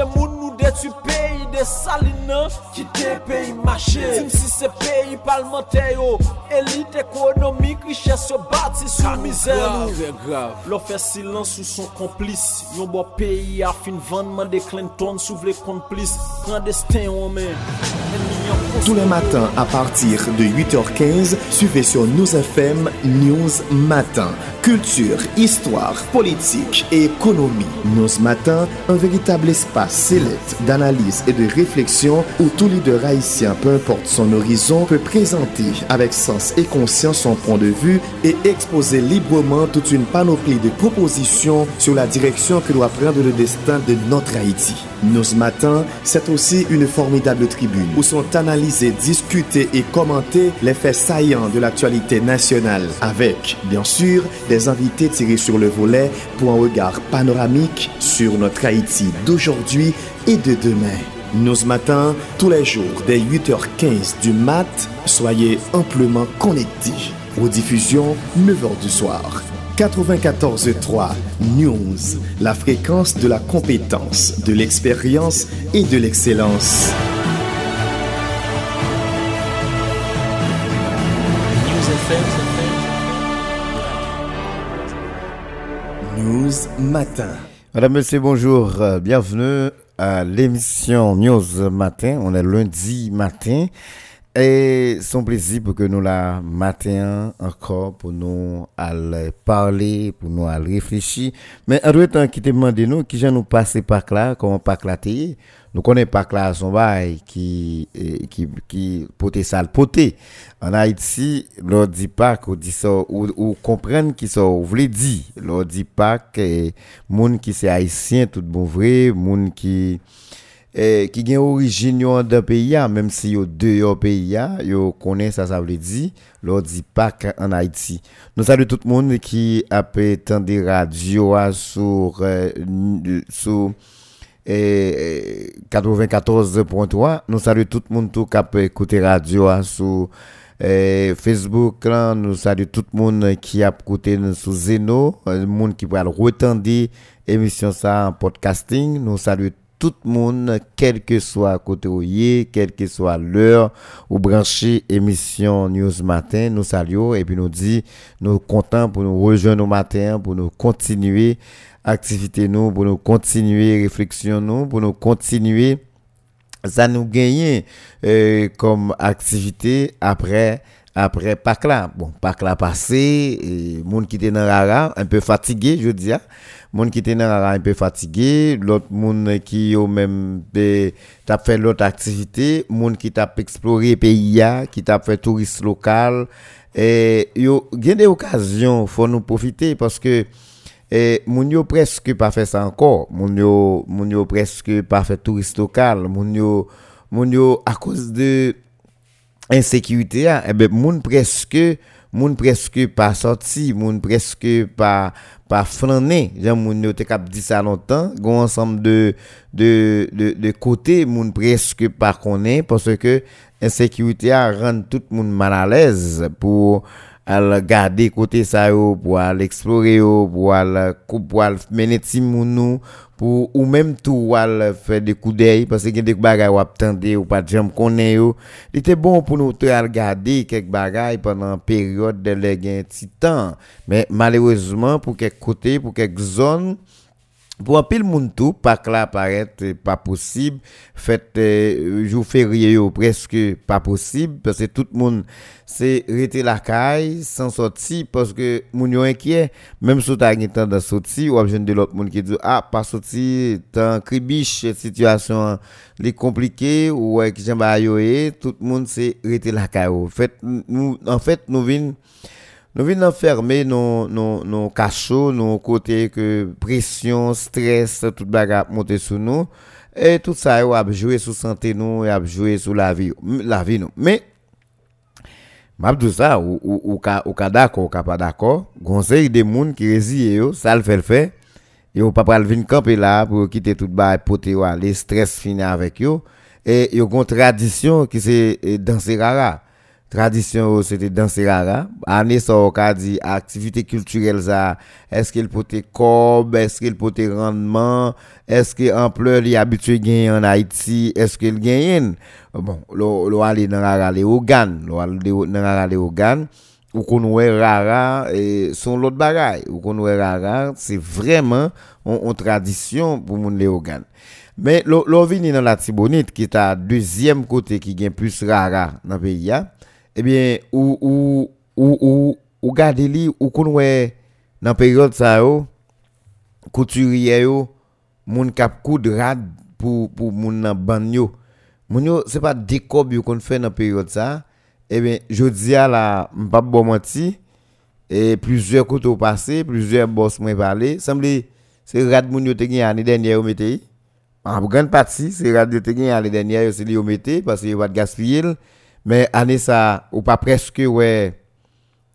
Changer moun nous détruit pays de salina qui te pays marché. Sim si c'est pays parlementaire élite économique, richesse bâti sous misère. L'on fait silence sous son complice. Yon bon pays a fin vendre de Clinton sous les complices. Clandestin on met. Tous les matins à partir de 8h15, suivez sur News FM News Matin. Culture, histoire, politique et économie. News Matin, un véritable espace d'analyse et de réflexion où tout leader haïtien, peu importe son horizon, peut présenter avec sens et conscience son point de vue et exposer librement toute une panoplie de propositions sur la direction que doit prendre le destin de notre Haïti. News Matin, c'est aussi une formidable tribune où sont analysés, discutés et commentés les faits saillants de l'actualité nationale avec, bien sûr, des invités tirés sur le volet pour un regard panoramique sur notre Haïti d'aujourd'hui et de demain. News Matin, tous les jours dès 8h15 du mat, soyez amplement connectés. Aux diffusions, 9h du soir. 94.3 News, la fréquence de la compétence, de l'expérience et de l'excellence. News Matin. Madame, Monsieur, bonjour. Euh, bienvenue l'émission News Matin. On est lundi matin. Et son plaisir pour que nous la matin encore pour nous aller parler, pour nous aller réfléchir. Mais en temps qui te demande nous, qui nous passer par là, comment pas là Nous connaissons pas là son bail qui, qui, qui, poté sale poté. En Haïti, l'on dit pas qu'on dit ça, ou, ou comprendre qui ça, ou voulez dire. L'on dit pas que, monde qui c'est haïtien, tout bon vrai, monde qui, eh, qui gen origine d'un pays même si yo deux pays yo connaît ça ça veut dire l'on dit pas en Haïti nous saluons tout le monde qui a pu entendre radio sur euh, sur 94.3 nous saluons tout le monde qui a pu écouter radio sur eh, Facebook nous saluons tout le monde qui a écouté sur Zeno, le monde qui peut retendre émission ça en podcasting. Nous saluons tout le monde, quel que soit côté où quelle que soit l'heure, ou brancher émission News Matin, nous saluons et puis nous dit, nous contents pour nous rejoindre au matin, pour nous continuer activité nous, pour nous continuer réflexion nous, pour nous continuer ça nous gagne euh, comme activité après après Pâques là. Bon, Pâques là passé, monde qui était dans rara, un peu fatigué, je dis monde qui était dans rara un peu fatigué, l'autre monde qui au même t'a fait l'autre activité, monde qui t'a exploré pays qui t'a fait touriste local et yo gain des occasions, faut nous profiter parce que et moun yo presque pas fait ça encore, moun yo moun yo presque pas fait touriste local, moun yo moun à cause de insécurité hein, eh ben moun presque moun presque pas sorti moun presque pas pas flâner j'aime moun yo te cap dit ça longtemps gon ensemble de de de, de côté moun presque pas connaît parce que insécurité rend tout monde mal à l'aise pour al garder côté ça pour aller explorer pour aller pour aller mener timounou pour ou même tout al faire des coups d'œil parce que des bagages ou attendre ou pas jamais connaît yo. Était bon pour nous regarder quelques bagages pendant période de les temps mais malheureusement pour quelques côtés pour quelques zones pour un pile monde tout, pas là paraît pas possible. Fait euh, jour férié presque pas possible parce que tout le monde c'est rester la caille sans sortir parce que moun yo inquiet même si tu as de sortir ou besoin de l'autre monde qui dit ah pas sortir tant cribiche situation les compliquée ou que j'aime tout le monde c'est rester la caille. Fait nous en fait nous venons nous venons enfermer nos, nos, nos cachots, nos côtés que pression, stress, tout bagarre monter sur nous. Et tout ça, a joué sur santé nous, et a joué sur la vie, la vie nous. Mais, m'a tout ça, ou, ou, ou, ou, ou d'accord, ou pas d'accord, conseil des gens qui résident, ça le fait le fait. Et ou pas pral venir camper là pour quitter tout bas poté les stress fini avec eux. Et yo une tradition qui c'est danser rara Tradition, c'était danser rara. Année, ça, on dit activité culturelle, ça, est-ce qu'il peut être est-ce qu'il peut être rendement, est-ce qu'il ampleur, il habitué gagner en Haïti, est-ce qu'il gagne? Bon, l'on aller dans rara les organes, l'on aller dans rara les organes, ou qu'on rara, et son l'autre bagaille, ou qu'on rara, c'est vraiment une tradition pour mon les organes. Mais l'on vient dans la Tibonite, qui est à deuxième côté, qui gagne plus rara dans le pays, eh bien, ou, ou, ou, ou, ou gade li, ou kon wè nan période ça yo, couturier yo, moun kap koud rad pour pour moun nan ban yo. Moun yo, c'est pas décob yo kon fait dans période ça. Eh bien, je dis à la, m'pa bon menti, et plusieurs couteaux passés, plusieurs boss m'ont parlé, semble c'est rad moun yo te gen année dernière yo mette. En grande partie, c'est rad yo te gen année dernière yo c'est li yo mette parce que yo va gaspiller mais année ça ou pas presque ouais.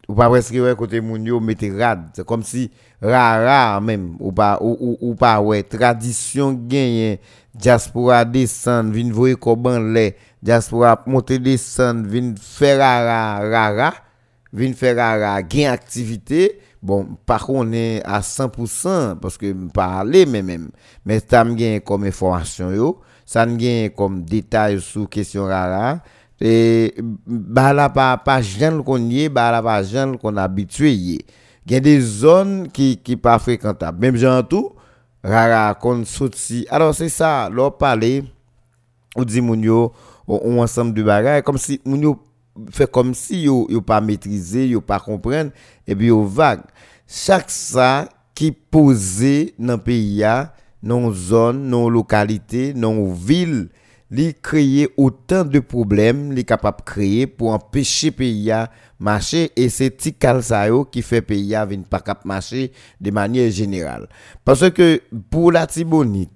Ou pas presque ouais côté moun yo mette rad. C'est comme si rara même. Ou pas ou, ou, pas ouais. Tradition gagne diaspora descend vinn voyer comment les diaspora monter descend vinn faire rara rara vinn faire rara gain activité. Bon par contre on est à 100% parce que parler mais même mais ça me comme information yo. Ça me comme détail sur question rara et bah là pas pas jeune qu'on y est bah là pas jeune qu'on habitué il y a des zones qui qui pas fréquentables. Même gens tout rara qu'on sorti alors c'est ça leur parler ou dit moun yo on ensemble de bagages comme si moun yo fait comme si yo yo pas maîtriser yo pas comprendre et puis yo vague. Chaque ça qui posé dans pays a non zone non localité non ville li créer autant de problèmes li capable créer pour empêcher pays à marcher. Et c'est tikal ça qui fait pays à pas cap marcher de manière générale. Parce que pour la Tibonite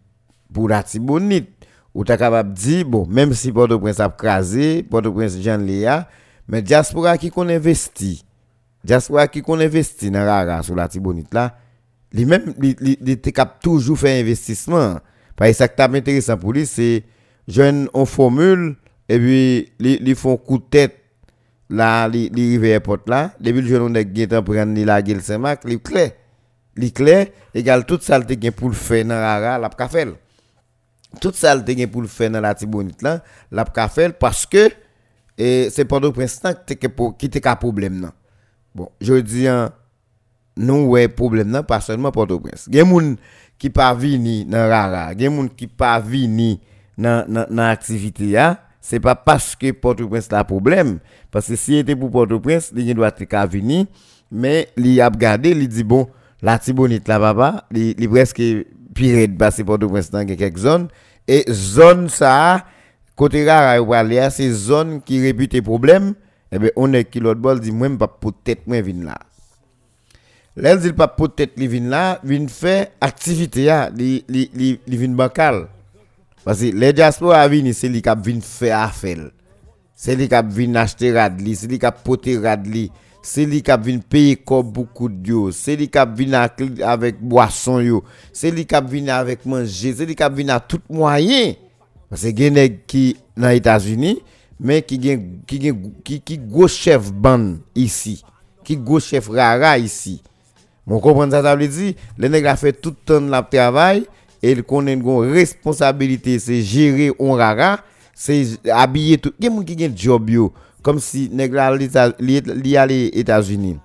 pour la Tibonite ou ta capable dire bon même si Port-au-Prince a crasé Port-au-Prince Jean Léa mais diaspora qui qu'on investit diaspora qui qu'on investit dans rara sur la Tibonite là même li, li, toujours fait investissement. Parce que ça qui est intéressant pour lui c'est jeunes on formule et puis ils font coup de tête là les rivières porte là depuis le jeune on est prendre la gueule Saint-Marc les clés les clés égal toute ça le pour le faire dans rara la faire toute ça le pour le faire dans la Tibonite là la faire parce que c'est pas de prince qui était un problème non bon je dis nous ouais problème non pas seulement Port-au-Prince il y a des gens qui pas venir dans rara il y a des gens qui pas venir dans dans activité là c'est pas parce que Port-au-Prince a problème parce que si était pour Port-au-Prince il doit être venir mais il a regardé il dit bon la Tibonite là papa il presque pire de passer Port-au-Prince dans quelques zones et zone ça côté rare ou c'est zone qui répute problème eh ben on est qui l'autre bol dit moi pas peut-être moi vinn là Là, dit pas peut-être li vinn là, vinn faire activité li li li, li bancal. Parce que les diaspora vini, c'est lui qui vient faire affaire. C'est lui qui vient acheter radli, c'est lui qui radli, c'est lui qui vient payer comme beaucoup de yo, c'est lui qui vient avec boisson yo, c'est lui qui vient avec manger, c'est lui qui vient à tout moyen. Parce que y qui dans les États-Unis, mais qui qui qui qui gros chef ban ici, qui gros chef rara ici. Mon comprendre ça ça veut dire, les nègres fait tout temps le travail et il connaît une responsabilité c'est gérer on rara c'est habiller tout. Il y a qui ont job yo? Comme si nèg li aller États-Unis.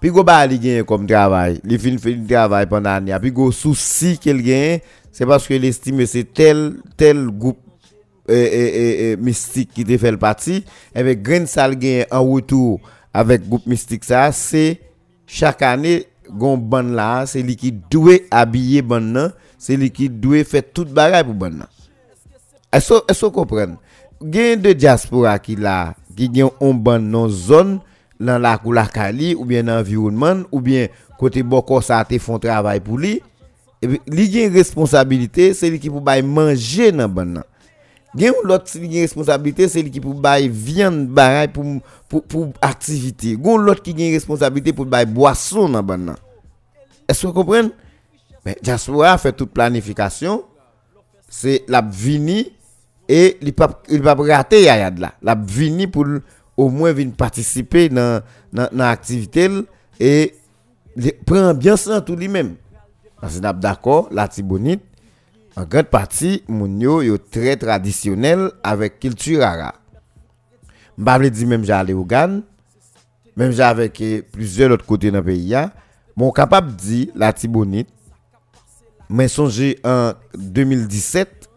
Puis go ba li gagne comme travail. Li fin du travail pendant année puis go souci qu'il gagne c'est parce que l'estime c'est tel tel groupe mystique qui te fait le parti. Avec grain sal gagne en retour avec groupe mystique ça c'est chaque année gon ban là c'est lui qui doit habiller ban nan c'est lui qui doit faire toute bagaille pour ban nan. Est-ce est-ce comprendre gain de diaspora qui là qui gagne on ban non zone dans la la Kali ou bien environnement ou bien côté boko ça te font travail pour lui et puis lui gagne responsabilité c'est lui qui pour manger dans ban nan. Gen l'autre qui a responsabilité c'est lui qui pour bail viande bagaille pour pour pour activité gon l'autre qui a responsabilité pour bail boisson dans ban est-ce que vous comprenez? Mais diaspora fait toute planification c'est la vini et il pas il pas rater yad là la vini pour au moins viennent participer dans dans activité et prend bien ça tout lui-même. Parce que d'accord, la Tibonite en grande partie moun yo yo très traditionnel avec culture arabe. M'pa dire même j'allais au Gan, même j'avec plusieurs autres côtés dans le pays Bon, capable de dire la Tibonite, mais songez en 2017,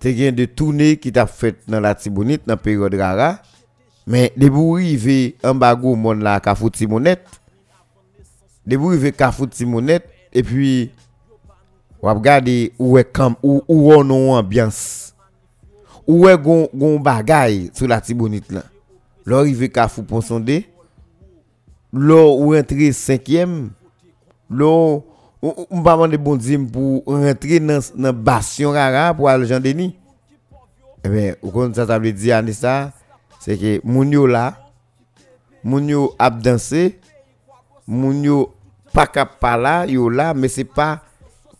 te gen de tournée qui t'a fait dans la Tibonite, dans la période rara. Mais debout rive en bago mon la Kafou Timonette, debout arrivé Kafou Timonette, et puis, wap gade où est camp, où, où on a ambiance. Où est gon, gon bagay sur la Tibonite là. L'arrivée Kafou Ponsonde, là ou entrer 5e là on pas demander bon Dieu pour rentrer dans dans bastion rara pour aller Jean Denis eh bien ou ça ça veut dire Anissa c'est que moun yo là moun yo ap danser moun yo pas là yo là mais c'est pas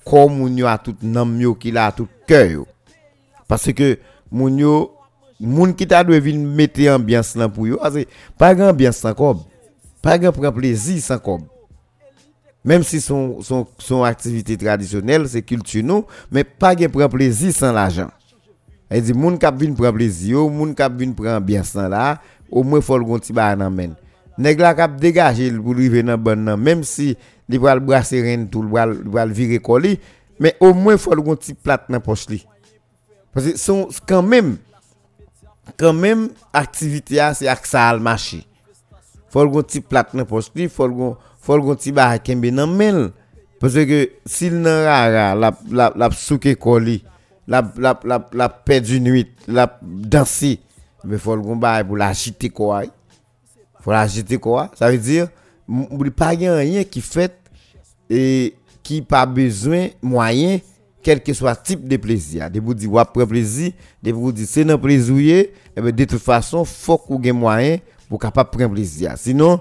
comme moun yo a tout nam yo qui là tout cœur parce que moun yo moun qui t'a dû venir ambiance là pour yo parce que pas grand ambiance comme pas grand prendre plaisir sans comme même si son, son, son activité traditionnelle, c'est culture, mais pas de plaisir sans l'argent. Elle dit, moun kap vin prendre plaisir, moun kap vin prendre bien sans là, au moins faut le gonti ba nan men. Nèg la kap dégager pour river dans bon nan, même si li pral brasser rien tout, le pral virer colis, mais au moins faut le gonti plate dans poche li. Parce que son quand même quand même activité c'est ça al marché. Faut le gonti plate dans poche li, faut le faut gon ti ba kembe nan men. Parce que s'il nan rara la la la souke koli la la la la perdu nuit la danser mais faut gon ba pour la agiter quoi faut la agiter quoi ça veut dire pas rien qui fait et qui pas besoin moyen quel que soit type de plaisir de vous dire prendre plaisir de vous dire c'est un plaisir et de toute façon faut qu'on ait moyen pour capable prendre plaisir. Sinon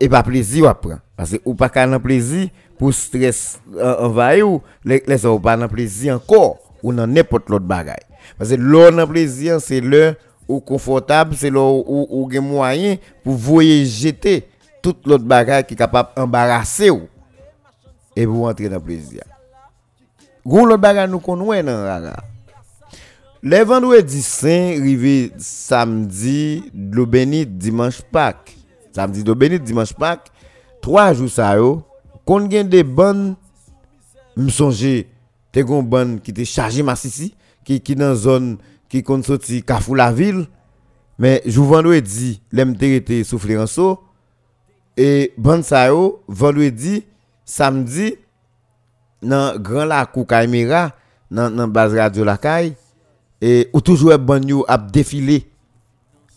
et pas plaisir ou prendre parce que ou pas qu'un plaisir pour stress envahir ou les ou pas dans plaisir encore. Ou dans n'importe l'autre bagaille. Parce que l'on dans plaisir c'est le ou confortable c'est le ou ou gen moyen pour voyer jeter toute l'autre bagaille qui est capable embarrasser ou. Et vous entrer dans plaisir. Gon l'autre bagaille nous connaît dans Le vendredi saint, rive samedi, do benit dimanche pak. Samedi do benit dimanche pak, 3 jou sa yo, kon gen de ban msonje te kon ban ki te chaje masisi, ki, ki nan zon ki kon soti kafou la vil. Men, jou vendredi, lem te rete soufli anso, e ban sa yo, vendredi, samedi, nan gran la kou kaimera, nan, nan baz radyo la kaye, et ou toujours bon yo a défilé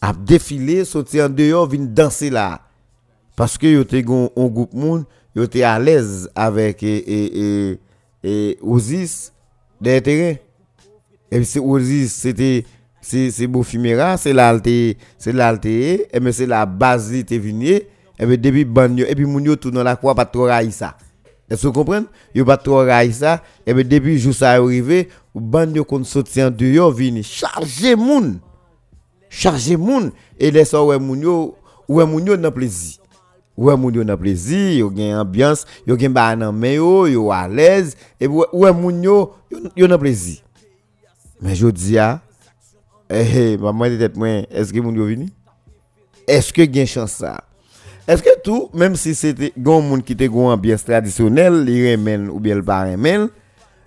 a défilé sorti en dehors vinn danser là. Parce que yo te un groupe monde yo à l'aise avec et et et Osis des terrains. Et c'est Osis c'était c'est c'est Bofimera c'est l'alte c'est l'alte et mais c'est la base était venu. Et puis depuis banyo et puis moun yo tout dans la croix pas trop ça est-ce que vous comprenez? Yo pas trop ça. Et puis depuis jour ça arrivé banyo kon sorti en dehors vini charger moun. Charger et les ouais moun yo ouais dans plaisir. Ouais moun yo plaisir yo gen ambiance yo gen ba nan men yo yo à l'aise. Et plaisir. Mais je dis eh moi est-ce que moun yo vini? Est-ce que gen chance est-ce que tout même si c'était gon moun qui te gon ambiance traditionnelle li remen ou bien le pas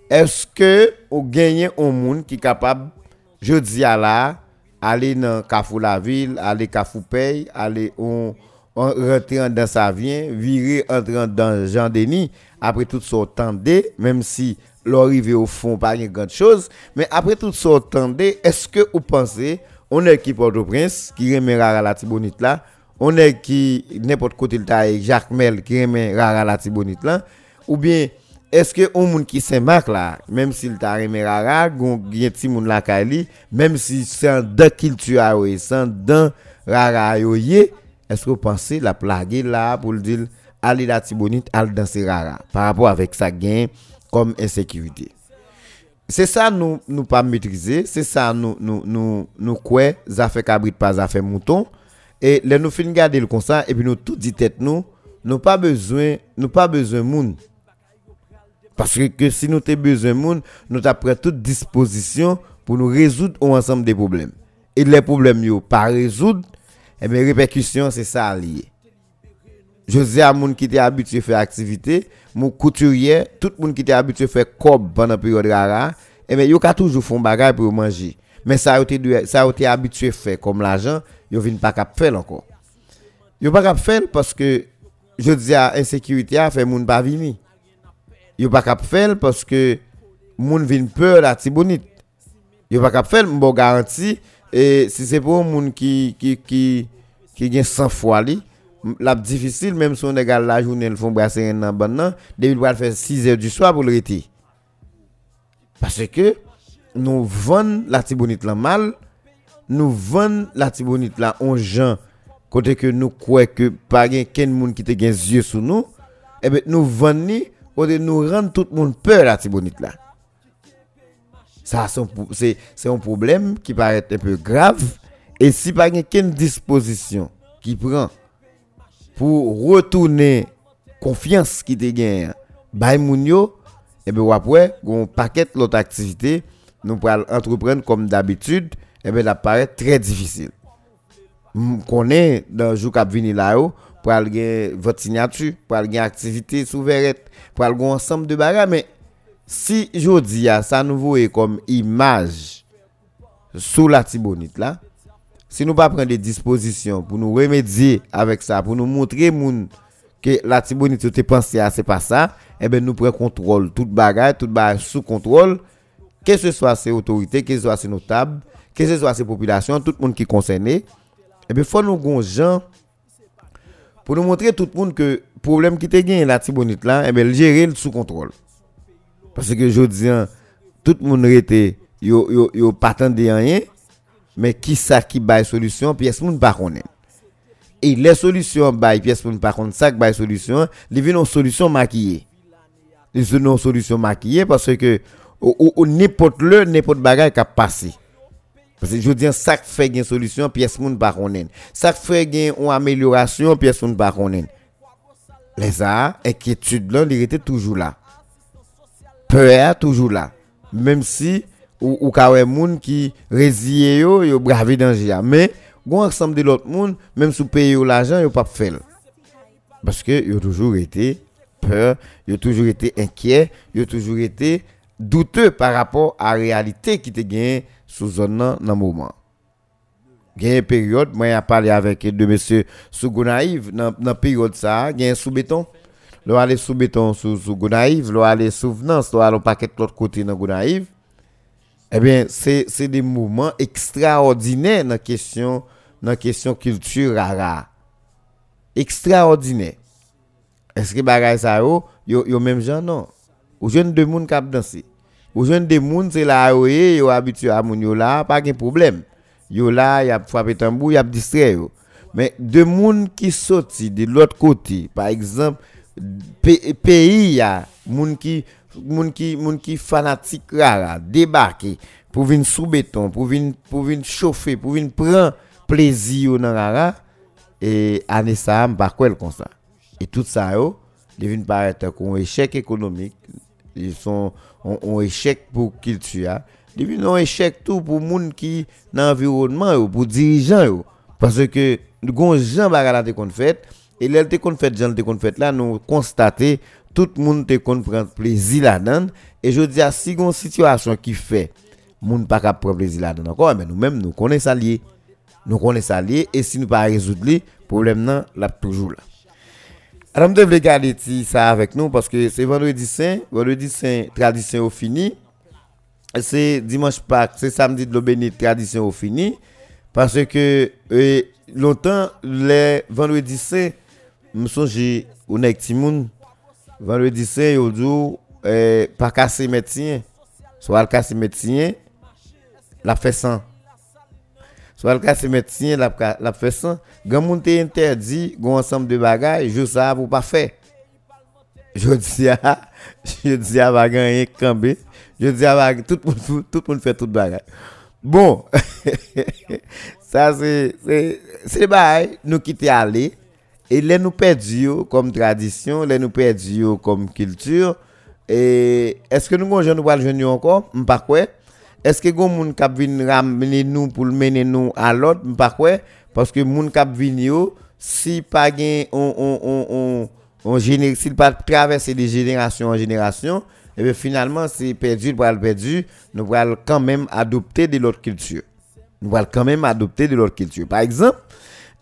est-ce que ou gagner un monde qui capable je dis là aller dans Kafou la ville aller Kafou paye aller on rentrant dans sa vie, virer entrant dans Jean Denis, après tout son temps même si l'arrivée au fond pas une grande chose, mais après tout son temps est-ce que vous pensez, on est qui Port-au-Prince, qui remet rara la Tibonite là, on est qui n'importe côté le taille, Jacques Mel, qui remet rara la Tibonite là, ou bien est-ce que on monde qui Saint-Marc là, même s'il t'a remet rara, gon ti moun la kali, même si c'est un de culture, c'est dans rara yoye, est-ce que vous pensez la plague là pour le dire aller la tibonite al danser rara par rapport avec sa gain comme insécurité? C'est ça nous nous pas maîtriser c'est ça nous nous nous nous quoi ça fait cabrit pas ça fait mouton Et là, nous finissons garder le constat et puis nous tout dit tête nous, nous pas besoin, nous pas besoin monde. Parce que, si nous avons besoin de monde, nous avons toute disposition pour nous résoudre ensemble des problèmes. Et les problèmes, yo, pas résoudre, et eh bien, répercussions, c'est ça lié. Je dis à gens qui étaient habitué à faire activité, mon couturier, tout le monde qui était habitué à faire cob pendant la période rara, et eh bien, yo a toujours fait bagage pour manger. Mais ça ça a été habitué à faire comme l'argent, yo vient pas cap faire encore. Yo pas cap faire parce que, je dis à insécurité a fait moun pas venir. Yo pas cap faire parce que, moun vient peur la tibonite. Yo pas cap faire, m'bo garantie, et si c'est pour un monde qui, qui, qui, qui, qui 100 fois li, la difficile, même si on regarde la journée, ils font brasser un an, bon, David va faire 6 heures du soir pour le. Parce que nous vendons la tibonite là mal, nous vendons la tibonite là en gens, côté que nous croyons que pas quelqu'un monde qui te gagne yeux sur nous, et eh bien nous vendons, côté nous rendre tout le monde peur la tibonite là. Ça, c'est un problème qui paraît un peu grave. Et si pas aucune disposition qui prend pour retourner confiance qui te gagne, bay mounio, et bien après, un paquet l'autre activité, nous pourrons entreprendre comme d'habitude, et bien ça paraît très difficile. Connaît dans le jour qui venir là pour aller votre signature, pour aller activité souveraine, pour aller ensemble de bagages mais si je dis ça nous voit comme image sous la tibonite là, si nous pas prendre des dispositions pour nous remédier avec ça, pour nous montrer que la tibonite te pensé à c'est pas ça, eh ben nous prenons contrôle toute bagage, toute bagage sous contrôle, que ce soit ces autorités, que ce soit ces notables, que ce soit ces populations, tout le monde qui est concerné, eh ben faut nous gon pour nous montrer tout le monde que problème qui te gagne la tibonite là, eh ben gérer sous contrôle. Parce que je dis, hein, tout le monde était, yo, yo, pas rien, mais qui ça qui baille solution, pièce moun pas connaît. Et les solutions baille pièce moun pas connaît, ça baille solution, les viennent une solution maquillée. Les une solution maquillée parce que, ou, n'importe le, n'importe bagage qui a passé. Parce que je dis, ça fait une solution, pièce moun pas. Ça fait une amélioration, pièce moun pas. Les a, inquiétude là, il était toujours là peur toujours là. Même si ou, ou ka moun qui résille yo, yo bravé danger. Mais gon ensemble de l'autre monde, même sous payer l'argent, yo pas faire. Parce que yo toujours été peur, yo toujours été inquiet, yo toujours été douteux par rapport à la réalité qui te gagne sous zone dans moment. A une période, moi j'ai parlé avec deux messieurs sous Gonaïve, dans période ça, il y a un sous-béton Lo aller sous béton sous sous Gonaïve, lo aller souvenance, lo aller paquet de l'autre côté dans Gonaïve. Eh bien, c'est c'est des mouvements extraordinaires dans question dans question culture rara. Extraordinaire. Est-ce que bagay ça yo yo, yo même gens non? Ou jeune de monde qui danser. Ou jeune de monde c'est là yo yo habitué à moun là, pas de problème. Yo là, y a frappé tambour, y a distrait. Mais de monde qui sorti de l'autre côté, par exemple, pays ya moun qui moun qui moun qui fanatique rara débarquer pour venir sous béton pour venir pour venir chauffer pour venir prendre plaisir dans rara et année ça pas quoi comme ça et tout ça yo devine paraître un échec économique ils sont un échec pour culture devine un échec tout pour moun qui dans environnement pour dirigeants parce que gon gens bagala qu'on fait et là, te fait, Jean, te fait là, nous constater tout le monde te prend plaisir là-dedans. Et je dis si une situation qui fait, monde pas capable prendre plaisir là-dedans encore, mais nous-mêmes, nous connaissons ça lié. Nous connaissons ça lié. Et si nous pas résoudre le problème là toujours là. Alors, nous devons garder ça avec nous parce que c'est vendredi saint. Vendredi saint, tradition au fini. C'est dimanche Pâques, c'est samedi de l'Aubénie, tradition au fini. Parce que euh, longtemps, les vendredi saint, je ou nek ti moun vendredi saint yo dou eh, pas casser médecin soit casser médecin la fait sans soit le casser médecin la fait sans grand moun te interdit gon ensemble de bagages je ça pour pas faire je dis à je dis à va gagner camber je dis à tout tout tout monde fait tout bagage Bon, ça c'est c'est bail nous quitter aller et les nous perdu comme tradition, les nous perdu comme culture et est-ce que nous gonjon nous le encore pas quoi Est-ce que gon moun k'ap vinn ramener nous pour mener nous à l'autre? Parce que moun k'ap vinn yo si pas gen on on on on, pas traverser de génération en génération bien finalement, c'est perdu, pour perdu, nous allons quand même adopter de l'autre culture. Nous allons quand même adopter de l'autre culture. Par exemple,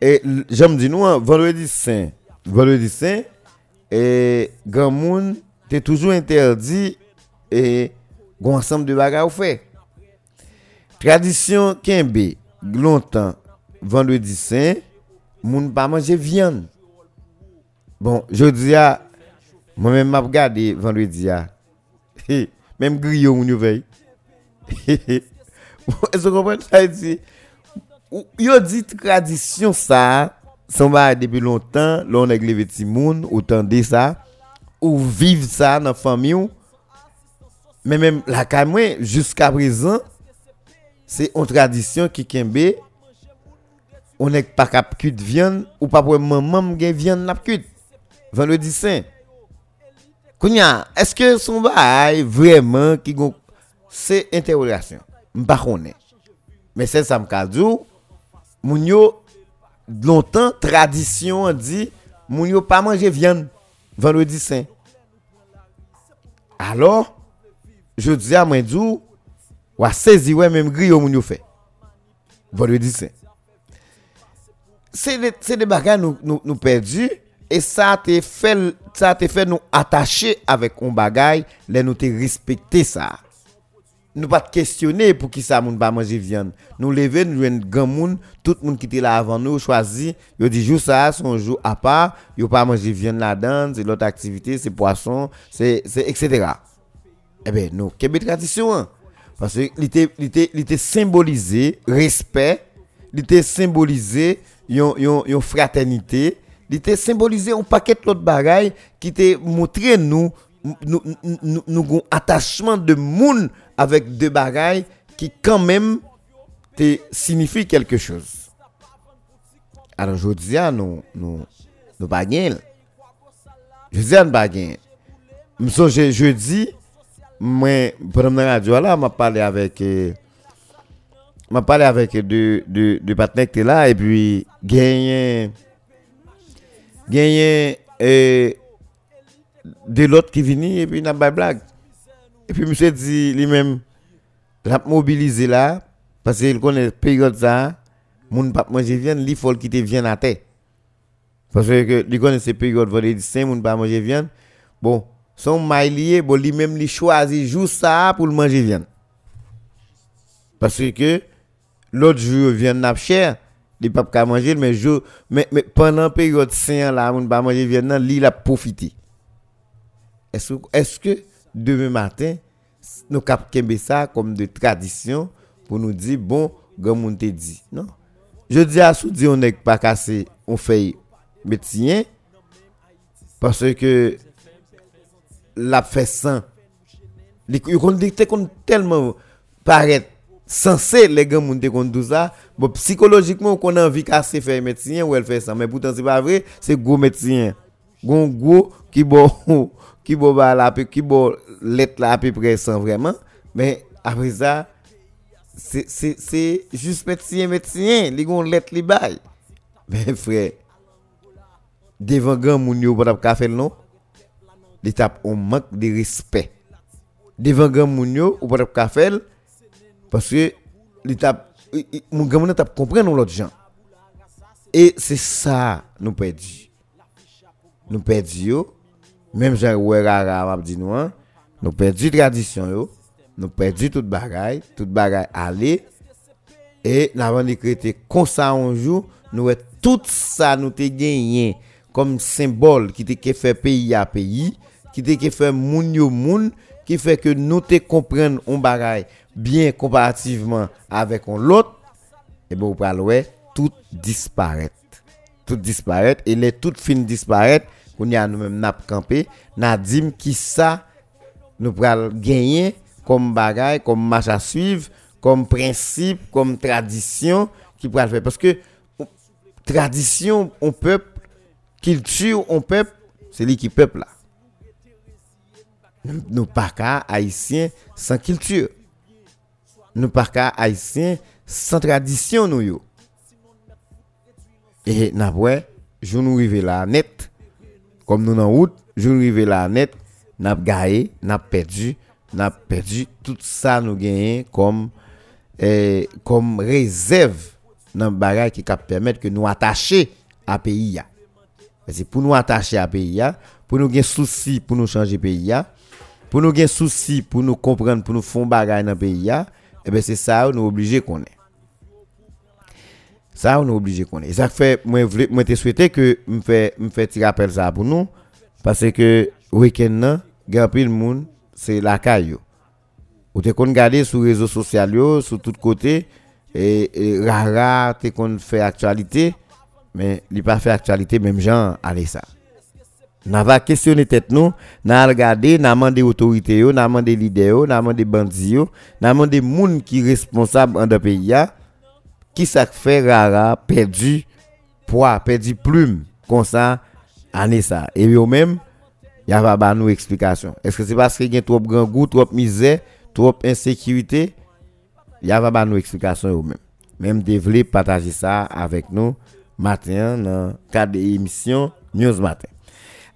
et j'aime dire nous, hein, vendredi saint, vendredi saint, et grand monde, t'es toujours interdit et un ensemble de bagages fait. Tradition Kembe, longtemps, vendredi saint, moun pas manger viande. Bon, je dis à, moi-même, m'a regardé vendredi même griot ou veille. Est-ce que vous comprenez ça dit Yo dit tradition ça, ça va depuis longtemps, l'on a les petits moun, autant de ça ou vivre ça dans la famille mais même la caméra jusqu'à présent c'est une tradition qui kembe. On n'est pas cap de viande. Ou pas pour maman gen viande la cuite. Vendredi saint. Kounya, est-ce que son bail vraiment qui c'est interrogation? M'pa. Mais c'est ça m'ka dou moun yo longtemps tradition dit moun yo pas manger viande vendredi saint. Alors je dis à moi dou wa saisi ouais même moun yo fait. Vendredi saint. C'est des des bagages nous nous, nous perdus et ça te fait ça te fait nous attacher avec un bagage les nous te respecter ça nous pas questionner pour qui ça moun pas manger viande nous lever nous un grand monde tout le monde qui était là avant nous choisi yo dit jour ça son jour à part yo pas manger viande là-dedans c'est l'autre activité c'est poisson c'est etc eh ben nous quelle tradition? Parce que il était était symbolisé respect il était symbolisé yon fraternité il était symbolisé un paquet d'autres bagailles qui te montré nous nous nous nous attachement de monde avec deux bagailles qui quand même te signifie quelque chose. Alors je dis à nous nous nous pas Je dis à nous jeudi moi pendant la radio là m'a parlé avec euh, m'a parlé avec deux deux deux partenaires qui là et puis gagné gagné et de l'autre qui vient et puis n'a pas blague. Et puis monsieur dit lui-même l'a mobilisé là parce qu'il connaît période ça moun pas manger viande, il faut quitter viande à terre. Parce que il connaît saint moun pas manger. Bon, son mailier bon lui même il choisit jour ça pour manger viande. Parce que l'autre jour viande n'a cher. Les pas qu'à manger mais je mais, mais pendant période saint là on pas manger viande li a profité. Est-ce est-ce que demain matin nous cap ça comme de tradition pour nous dire bon grand monde te dit? Non. Je dis à sous dit on n'est pas cassé on fait médecin parce que la fait sans les tellement paraître censé les gens contre tout ça bon psychologiquement qu'on a envie casser faire médecin ou elle fait ça mais pourtant c'est pas vrai c'est gros médecin gros gros qui bon qui bon la qui bon lettre là à peu près sans vraiment mais après ça c'est c'est juste médecin médecin les gon lettre li bail mais frère devant grand moun yo pas faire non l'étape on manque de respect devant grand moun yo ou pas ka parce que l'étape, mon gamin t'a comprendre l'autre gens. Et c'est ça nous perdons. Nous perdons même Jean Ouerara m'a dit nous, nous perdons tradition yo, nous perdons toute bagaille, toute bagaille aller et nous avons décrété comme ça un jour, nous tout ça nous te gagné comme symbole qui te fait pays à pays, qui fait moun qui fait que nous te comprendre un bagaille bien comparativement avec l'autre, et bien, vous pouvez tout disparaît. Tout disparaît. Et les toutes fines disparaître, qu'on y a nous-mêmes n'a campé, dit qui ça, nous pouvons gagner comme bagaille, comme marche à suivre, comme principe, comme tradition qui faire. Parce que tradition, on peuple, culture, on peuple, c'est lui qui peuple là. Nous pas qu'à haïtiens sans culture. Nous pas qu'à haïtiens sans tradition nous yo. Et n'a je nous arrive là net comme nous en route, je nous arrive là net, n'a gagné, n'a perdu, n'a perdu tout ça nous gagné comme eh, comme réserve dans bagage qui permettre que nous attacher à pays C'est pour nous attacher à pays pour nous gagner souci pour nous changer pays pour nous gagner souci pour nous comprendre pour nous faire bagage dans pays et eh ben c'est ça nous obligé qu'on est. Ça est obligé qu'on est. Ça fait moi moi te souhaité que me fait me fait petit rappel ça pour nous parce que week-end là, grand le monde c'est la caillou. Ou te kon gade sur réseaux sociaux sur tous côtés et, et rara te kon fait actualité mais il pas fait actualité même gens allez ça. N'a pas questionné tête nous, n'a regardé, n'a demandé autorité yo, n'a demandé leader n'a demandé bandit yo, n'a demandé moun qui responsable en pays qui ça fait rara perdu poids, perdu plume comme ça année ça. Et eux même y a pas nous explication. Est-ce que c'est parce qu'il y a trop grand goût, trop misère, trop insécurité? Y a pas nous explication eux même. Même développer partager ça avec nous matin dans cadre de l'émission News Matin.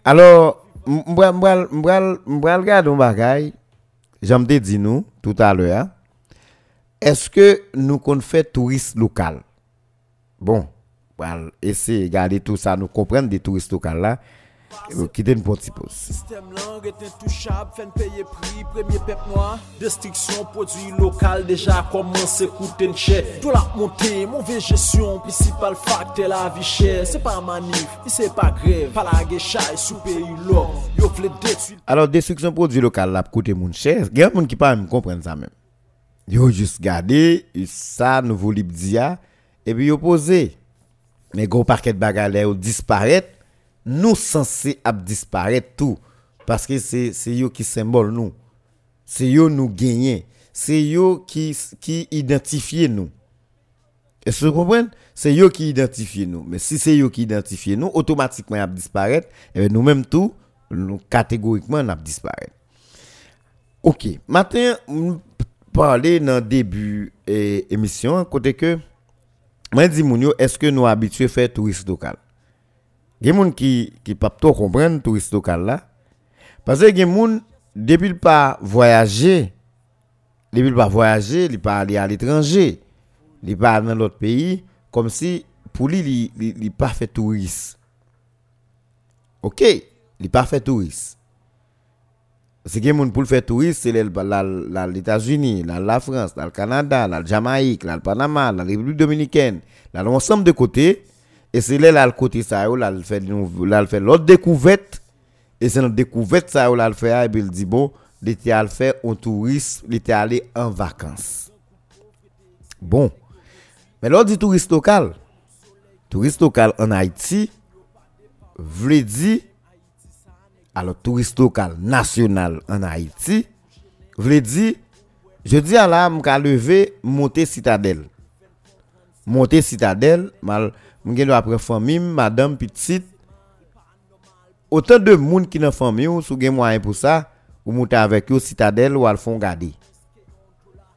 Alors, regarder un bagay, j'aime te dire nous tout à l'heure. Est-ce que nous qu'on fait tourisme local Bon, essayer de regarder tout ça, nous comprendre des touristes locaux là. Est intouchable, fait payer prix, premier pep la principal la vie chère. C'est pas manif, la pays l'homme. Yo détruire. Alors, destruction produit local là, coûter mon cher. Il y a des gens qui pas comprendre ça même. Yo juste garder, ça, nouveau libdia, et puis yo posé. Mais gros paquet de bagages disparaître, nous censés disparaître tout. Parce que c'est eux qui symbole nous. C'est eux nous gagner. C'est eux qui, qui identifient nous. Est-ce que vous comprenez? C'est eux qui identifient nous. Mais si c'est eux qui identifient nous, automatiquement, ils disparaître. Et nous-mêmes tout, nous, catégoriquement, nous disparaître. Ok. Maintenant, parler dans le début de l'émission, côté que est-ce que nous habitués à faire tourisme local? Il y a des gens qui ne peuvent pas comprendre tourisme local. Parce que il y a des gens, depuis pas voyager, depuis pas voyager, il pas aller à l'étranger, il pas dans l'autre pays, comme si pour lui, il n'a pas fait tourisme. Ok, il n'a pas fait tourisme. C'est que pour faire tourisme, c'est les États-Unis, la France, le Canada, la Jamaïque, le Panama, la République dominicaine, l'ensemble de côtés. Et c'est là, le côté ça, là, il fait, fait l'autre découverte. Et c'est notre découverte ça, là, il fait, et puis il dit, bon, il était allé faire un tourisme, il était allé en vacances. Bon. Mais l'autre dit touriste local. Touriste local en Haïti, veut dire alors touriste local national en Haïti, voulait dire, je dis à l'âme qu'à lever, monter citadelle. Monter citadelle, mal, Mwen gen lwa apre famim, madame, pitit. Otan de moun ki nan fami ou, sou gen mwayen pou sa, ou mouta avek yo sitadel ou al fon gade.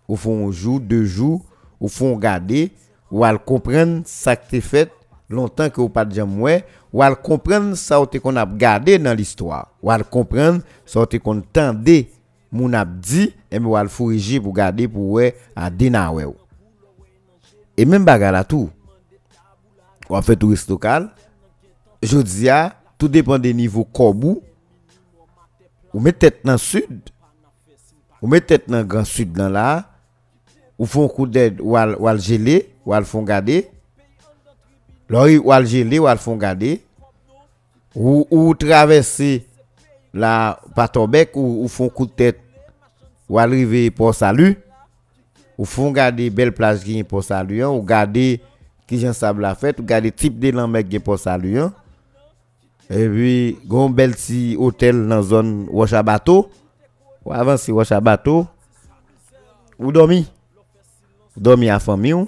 Ou fon jou, de jou, ou fon gade, ou al kompren sa ki te fet lontan ki ou pat jam mwen, ou al kompren sa ou te kon ap gade nan l'histoire. Ou al kompren sa ou te kon tende moun ap di, eme ou al fouriji pou gade pou we a dena we ou. E men baga la tou. Tout on fait touriste local. Je dis tout dépend des niveaux Kobou ou met tête dans sud. Ou met tête dans grand sud dans là. Ou font coup d'aide ou al, ou al geler ou al font garder. Ou al gelé ou al font garder. Ou, ou traverser la Patobek ou, ou font coup de tête ou arriver pour salut ou font garder belle plage qui pour salut hein, ou garder qui j'en sable la fête ou garder type de lambec qui pour salut hein. et puis gon bel petit hôtel dans zone Wacha bateau. Ou avancer Wacha bateau. Ou dormi? Dormi à famille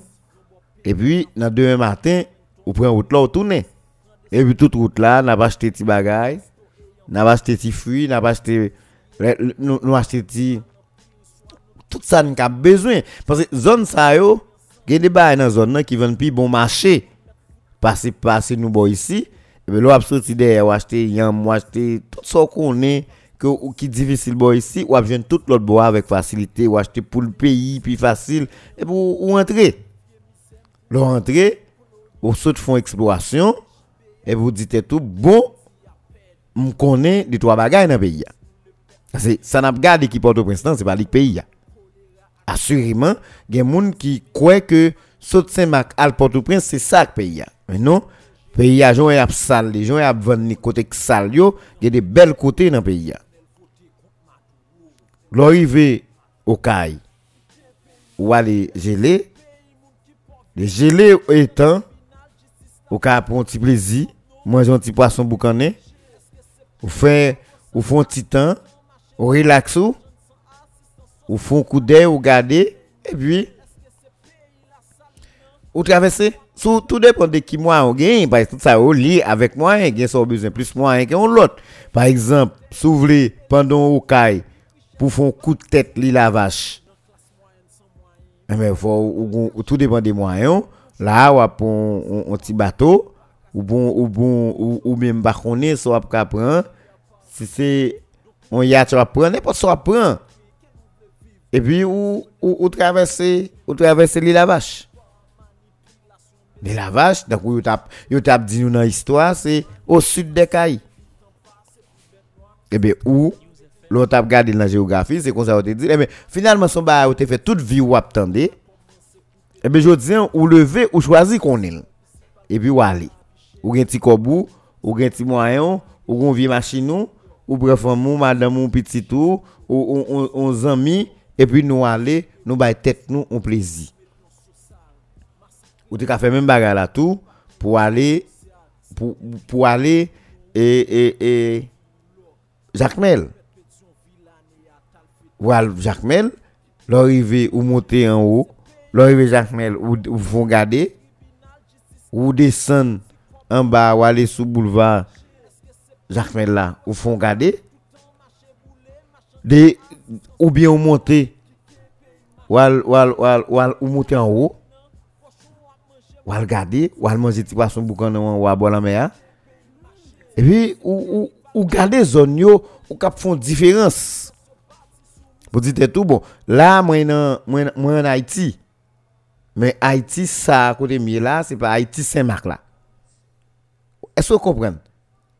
et puis dans demain matin ou prend route là ou tourner et puis toute route là n'a pas acheté des bagages n'a pas acheté des fruits n'a pas acheté nous acheté tout ça nous a besoin. Parce que zone ça yo il y a des bagages dans zone qui vendent plus bon marché passer passer nous bon ici et puis là sorti derrière acheter yam acheter tout ça qu'on est que qui difficile bon ici ou besoin tout l'autre bois avec facilité ou acheter pour le pays puis facile et pour ou entrer leur entrer ou saute font exploration et vous dites tout bon on connaît les trois bagages dans le pays c'est ça n'a pas gardé qui porte au président c'est pas le pays assurément il y a des gens qui croient que saute Saint-Marc al Port-au-Prince c'est ça le pays. Mais non pays a joué à sale les gens a vendre côté sale yo. Il y a des belles côtés dans le pays. L'arrivée au caille ou aller geler les gelés étant au cas pour un petit plaisir manger un petit poisson boucané ou faire ou font un petit temps ou relax ou font coup d'œil ou garder et puis ou traverser sous tout dépend de qui moi on gagne parce que tout ça au lit avec moi il y a besoin plus moi que l'autre par exemple s'ouvrir pendant au caille pour faire coup de tête li la vache. Mais eh faut tout dépend des moyens là ou pour un petit bateau ou bon ou bon ou, ou même pas connaître soit prendre. Si c'est on y a tu vas prendre n'importe soit prendre et puis ou ou, traverser ou traverser l'île la vache? Les la vache donc yo tap dit nous dans l'histoire c'est au sud des Cailles et bien où l'autre a regardé dans la géographie, c'est comme ça te dit. Mais finalement, son ba a fait toute vie ou attendez. Et bien, je dis, ou lever ou choisir qu'on est. Et puis, ou aller. Ou gen ti kobou, ou gen ti moyen, ou gen vie machine ou bref, ou madame ou petit tout, ou on zami, et puis nous aller, nous bay tête nous en plaisir. Ou tu fait même bagarre là tout pour aller pour, pour aller et et et Jacques Mel. Voilà Jacques Mel, l'arrivée ou monter en haut, l'arrivée Jacques Mel ou, ou vont garder ou descendre en bas ou aller sous boulevard Jacques Mel là ou font garder de ou bien ou monter ou al, ou, monter en haut ou al garder ou al manger petit poisson boucan ou à boire la mer et puis ou, ou, ou garder zone ou cap font différence vous dites tout bon. Là, moi, moi, moi en Haïti. Mais Haïti, ça, côté mieux là, c'est pas Haïti Saint-Marc là. Est-ce que vous comprenez?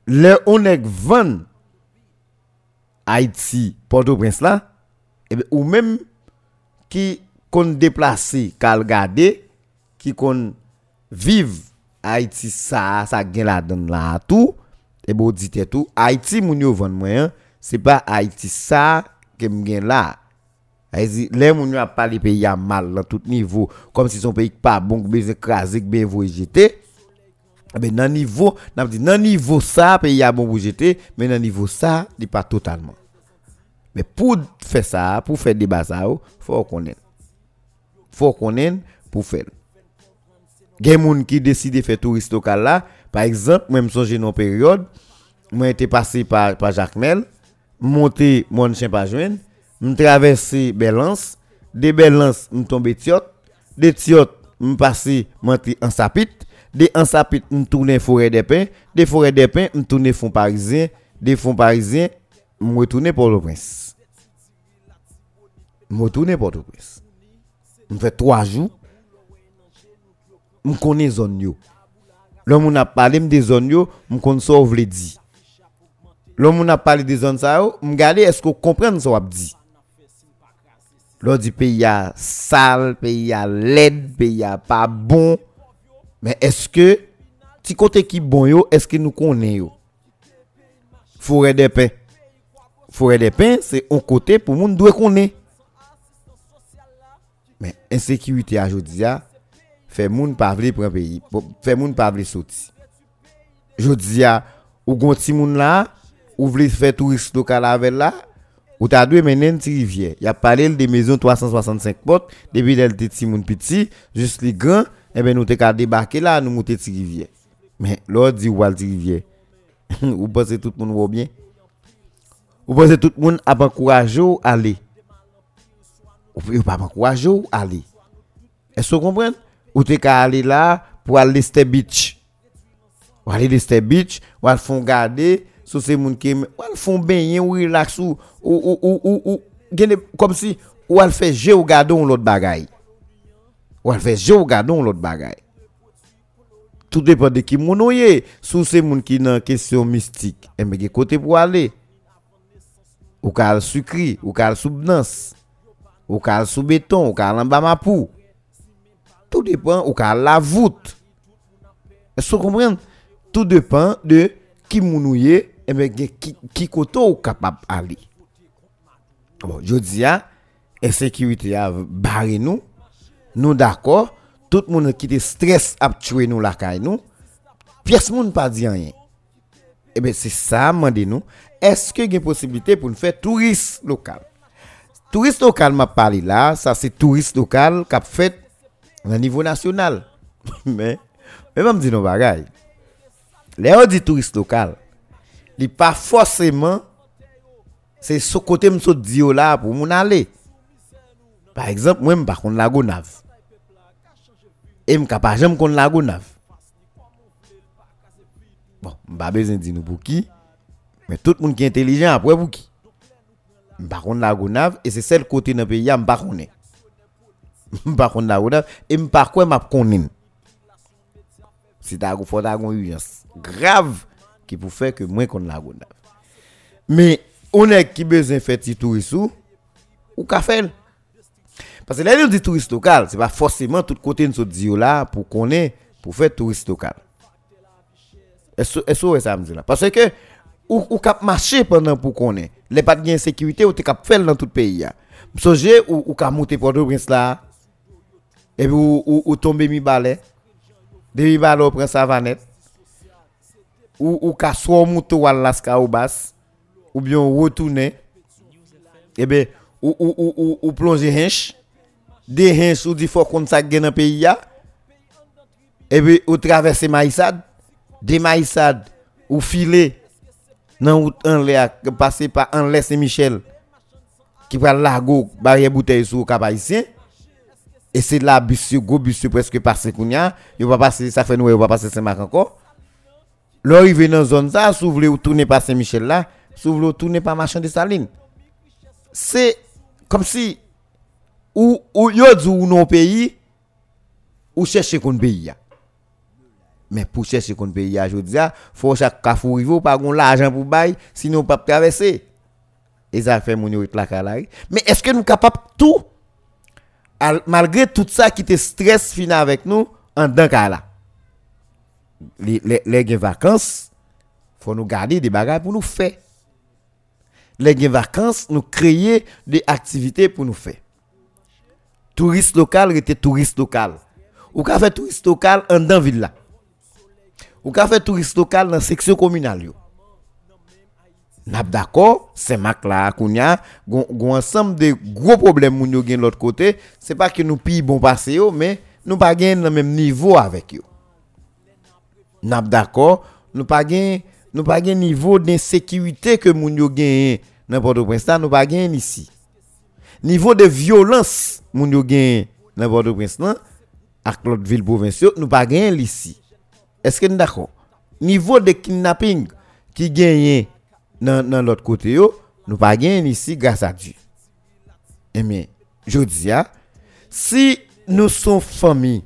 Le on est 20 Haïti, Port-au-Prince là, bien, ou même qui qu'on déplacé, qu'à garder, qui qu'on vive Haïti ça, ça gagne la donne là tout, et bon, dites tout, Haïti, moun yo vend moyen, c'est pas Haïti ça, que m'gen là. Les moun a parlé pays a mal dans tout niveau comme si son pays pas bon besoin écraser bien jeter. Ben dans niveau n'a dit dans niveau ça pays a bon vous jeter mais dans niveau ça il pas totalement mais pour faire ça pour faire débat ça faut connaître faut connaître pour faire. Gen moun qui décide de faire touriste local là par exemple même songe une période moi été passé par par Jacques Mel monter mon chien pas joindre, me traverser Belance, de Belance me tomber Tiot, de Tiot passer monter en Sapit, de en Sapit me tourner forêt des pins, de forêt des pins me tourner fond parisien, de fond parisien m retourner Port-au-Prince. M retourner Port-au-Prince. M fait trois jours. M connais zone yo. L'homme on a parlé des zones yo, m connais ça vle dit. L'homme on a parlé des zones ça yo, m garder est-ce qu'on comprend ça on dit. L'on dit pays a sale, pays a laid, pays a pas bon. Mais est-ce que ti côté qui bon yo, est-ce que nous connaissons yo? Forêt des paix. Forêt des pins, c'est un côté pour monde doit connaître. Mais insécurité à jodi a fait moun pas vle pour un pays, fait moun pas vle sorti. Jodi a ou gon ti moun là ou voulez faire touriste local avec là, Ou t'as dû mener une rivière. Y a parlé des maisons 365 portes, depuis d'elle petit moun petit, juste les grands, et eh ben nous t'es débarquer là, nous monter une rivière. Mais l'autre dit ou rivière. Ou pensez tout le monde va bien? Ou pensez tout le monde a encouragé à aller? Ou pas encouragé à aller? Est-ce que vous comprenez? Ou t'es aller là pour aller à Beach? Ou aller à Beach, ou aller font garder, sur ces gens qui ou aller font baigner ou relax ou ou ou ou ou comme si ou aller faire jeu ou garder l'autre bagaille. Ou aller faire jeu ou garder l'autre bagaille. Tout dépend de qui moun ou Sous ces gens qui dans question mystique, et mais côté pour aller. Ou kal sucre, ou kal subnance, ou kal sous béton, ou kal en bas. Tout dépend ou kal la voûte. Est-ce que vous comprenez? Tout dépend de qui mounouye et bien qui, qui ou capable aller. Bon, je dis à insécurité a barré nous. Nous d'accord, tout le monde qui te stress a tué nous la caille nous. Pièce monde pas dit rien. Eh bien c'est ça demandez nous, est-ce que y a une possibilité pour nous faire tourisme local Touriste local m'a parlé là, ça c'est touriste local qui a fait au niveau national. mais mais me dire nos bagailles. Les on dit touriste local, il pas forcément c'est ce côté me dit là pour mon aller. Par exemple, moi je pas contre la Gonave. Et je pas jamais contre la Gonave. Bon, pas besoin de nous pour. Mais tout le monde qui est intelligent après pour qui. Contre la Gonave et c'est celle côté dans le pays, je pas contre la Gonave et je pas quoi je connais. Si tu as une urgence grave qui peut faire que moi qu'on la Gonave. Mais on est qui besoin faire des tourisme ou fait parce que là, on dit touriste local, ce n'est pas forcément tout côté de ce là pour connaître, pour faire touriste local. Me dit là? Parce que, ou, ou cap marcher pendant pour connaître, les pas de sécurité, ou tu cap faire dans tout le pays. Songez ou, ou cap monter pour le prince là, et puis ou, ou, ou tomber mi balai, de mi balai au prince Savanette, ou, ou cap soit monter ou Alaska ou bas, ou bien retourner, et bien, ou, ou, ou, ou, ou plonger hench, des hench ou dit faut qu'on ça dans le pays, et puis ou traverser maïsade, des maïsades, ou filer, nan route en l'air, passer par en l'air Saint-Michel, qui va largo, barrière bouteille sur cap haïtien, et c'est là, bus, gros bus presque passé kounya, il va passer, ça fait nous, va passer Saint-Marc encore. L'arrivée dans zone ça, vous voulez tourner par Saint-Michel là, vous voulez tourner par Machin de Saline. C'est comme si, ou, ou, yo dit ou non pays, ou chercher qu'on pays. Mais pour chercher qu'on pays, je dis, faut chaque cafou rivo, pas gon l'argent pour bail, sinon pas traverser. Et ça fait mon la Mais est-ce que nous sommes capables tout, malgré tout ça qui te stress fin avec nous, en d'un cas là? Les, les, les vacances, faut nous garder des bagages pour nous faire. Les vacances, nous créer des activités pour nous faire. Touriste local, était touriste local. Ou ka fait touriste local en dans ville là? Ou ka fè turist lokal nan seksyon komunal yo. Nap dako, se mak la akounya, gon, gon ansam de gro problem moun yo gen l'ot kote, se pa ki nou pi bon pase yo, men nou pa gen nan menm nivou avek yo. Nap dako, nou pa gen, nou pa gen nivou de sekirite ke moun yo gen nan Port-au-Prince, ta nou pa gen nisi. Nivou de violans moun yo gen nan Port-au-Prince nan, ak l'ot vil provinsyo, nou pa gen lisi. Est-ce que nous d'accord Niveau de kidnapping qui gagne dans l'autre côté, yo, nous pas gagne ici grâce à Dieu. Eh bien, je dis, hein, si nous sommes famille,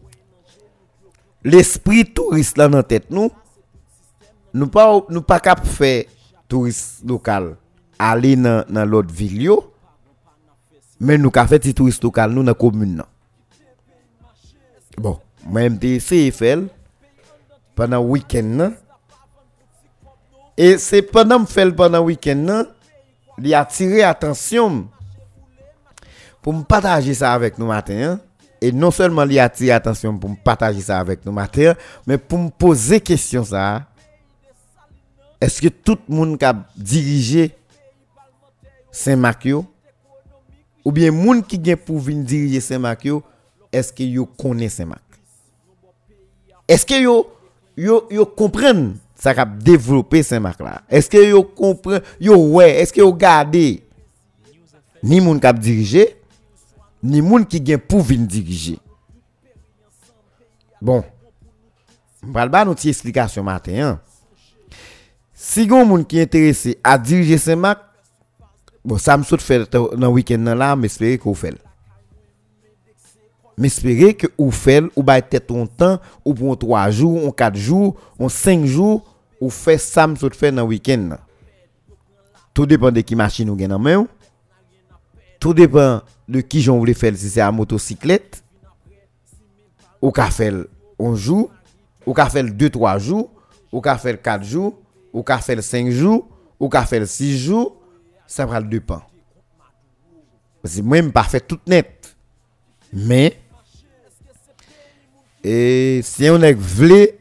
l'esprit touriste là dans tête nous, nous pas nous pas cap faire touriste local aller dans l'autre ville mais nous ka faire touriste local nous dans commune Bon, moi m'te faire pendant le week-end. Et c'est pendant que je pendant le week-end, il a attiré attention pour me partager ça avec nous matin. Hein. Et non seulement il a attiré attention pour me partager ça avec nous matin, mais pour me poser question ça. Est-ce que tout le monde a dirigé Saint-Marc ou bien moun qui gen pour venir diriger Saint-Marc est-ce que yo connaît Saint-Marc? Est-ce que yo yo yo comprennent ça a développé Saint-Marc là Est-ce que yo comprennent yo ouais, est-ce que yo gardé? Ni moun qui diriger ni moun qui gen pour venir diriger. Bon. Je vais vous une explication matin. Hein. Si vous moun qui intéressé à diriger Saint-Marc, bon, ça me saute faire week-end là, mais j'espère que j'espère que vous faites, ou va tête un temps, ou pour 3 jours, ou 4 jours, ou 5 jours, ou fait ça me faire dans week-end. Tout dépend de qui machine vous avez dans main. Tout dépend de qui j'en voulais faire, si c'est à motocyclette, ou qu'à faire un jour, ou qu'à faire 2-3 jours, ou faire 4 jours, ou qu'à faire 5 jours, ou qu'à faire 6 jours, ça va le dépend. Parce que moi, je pas fait tout net. Mais, et si on voulait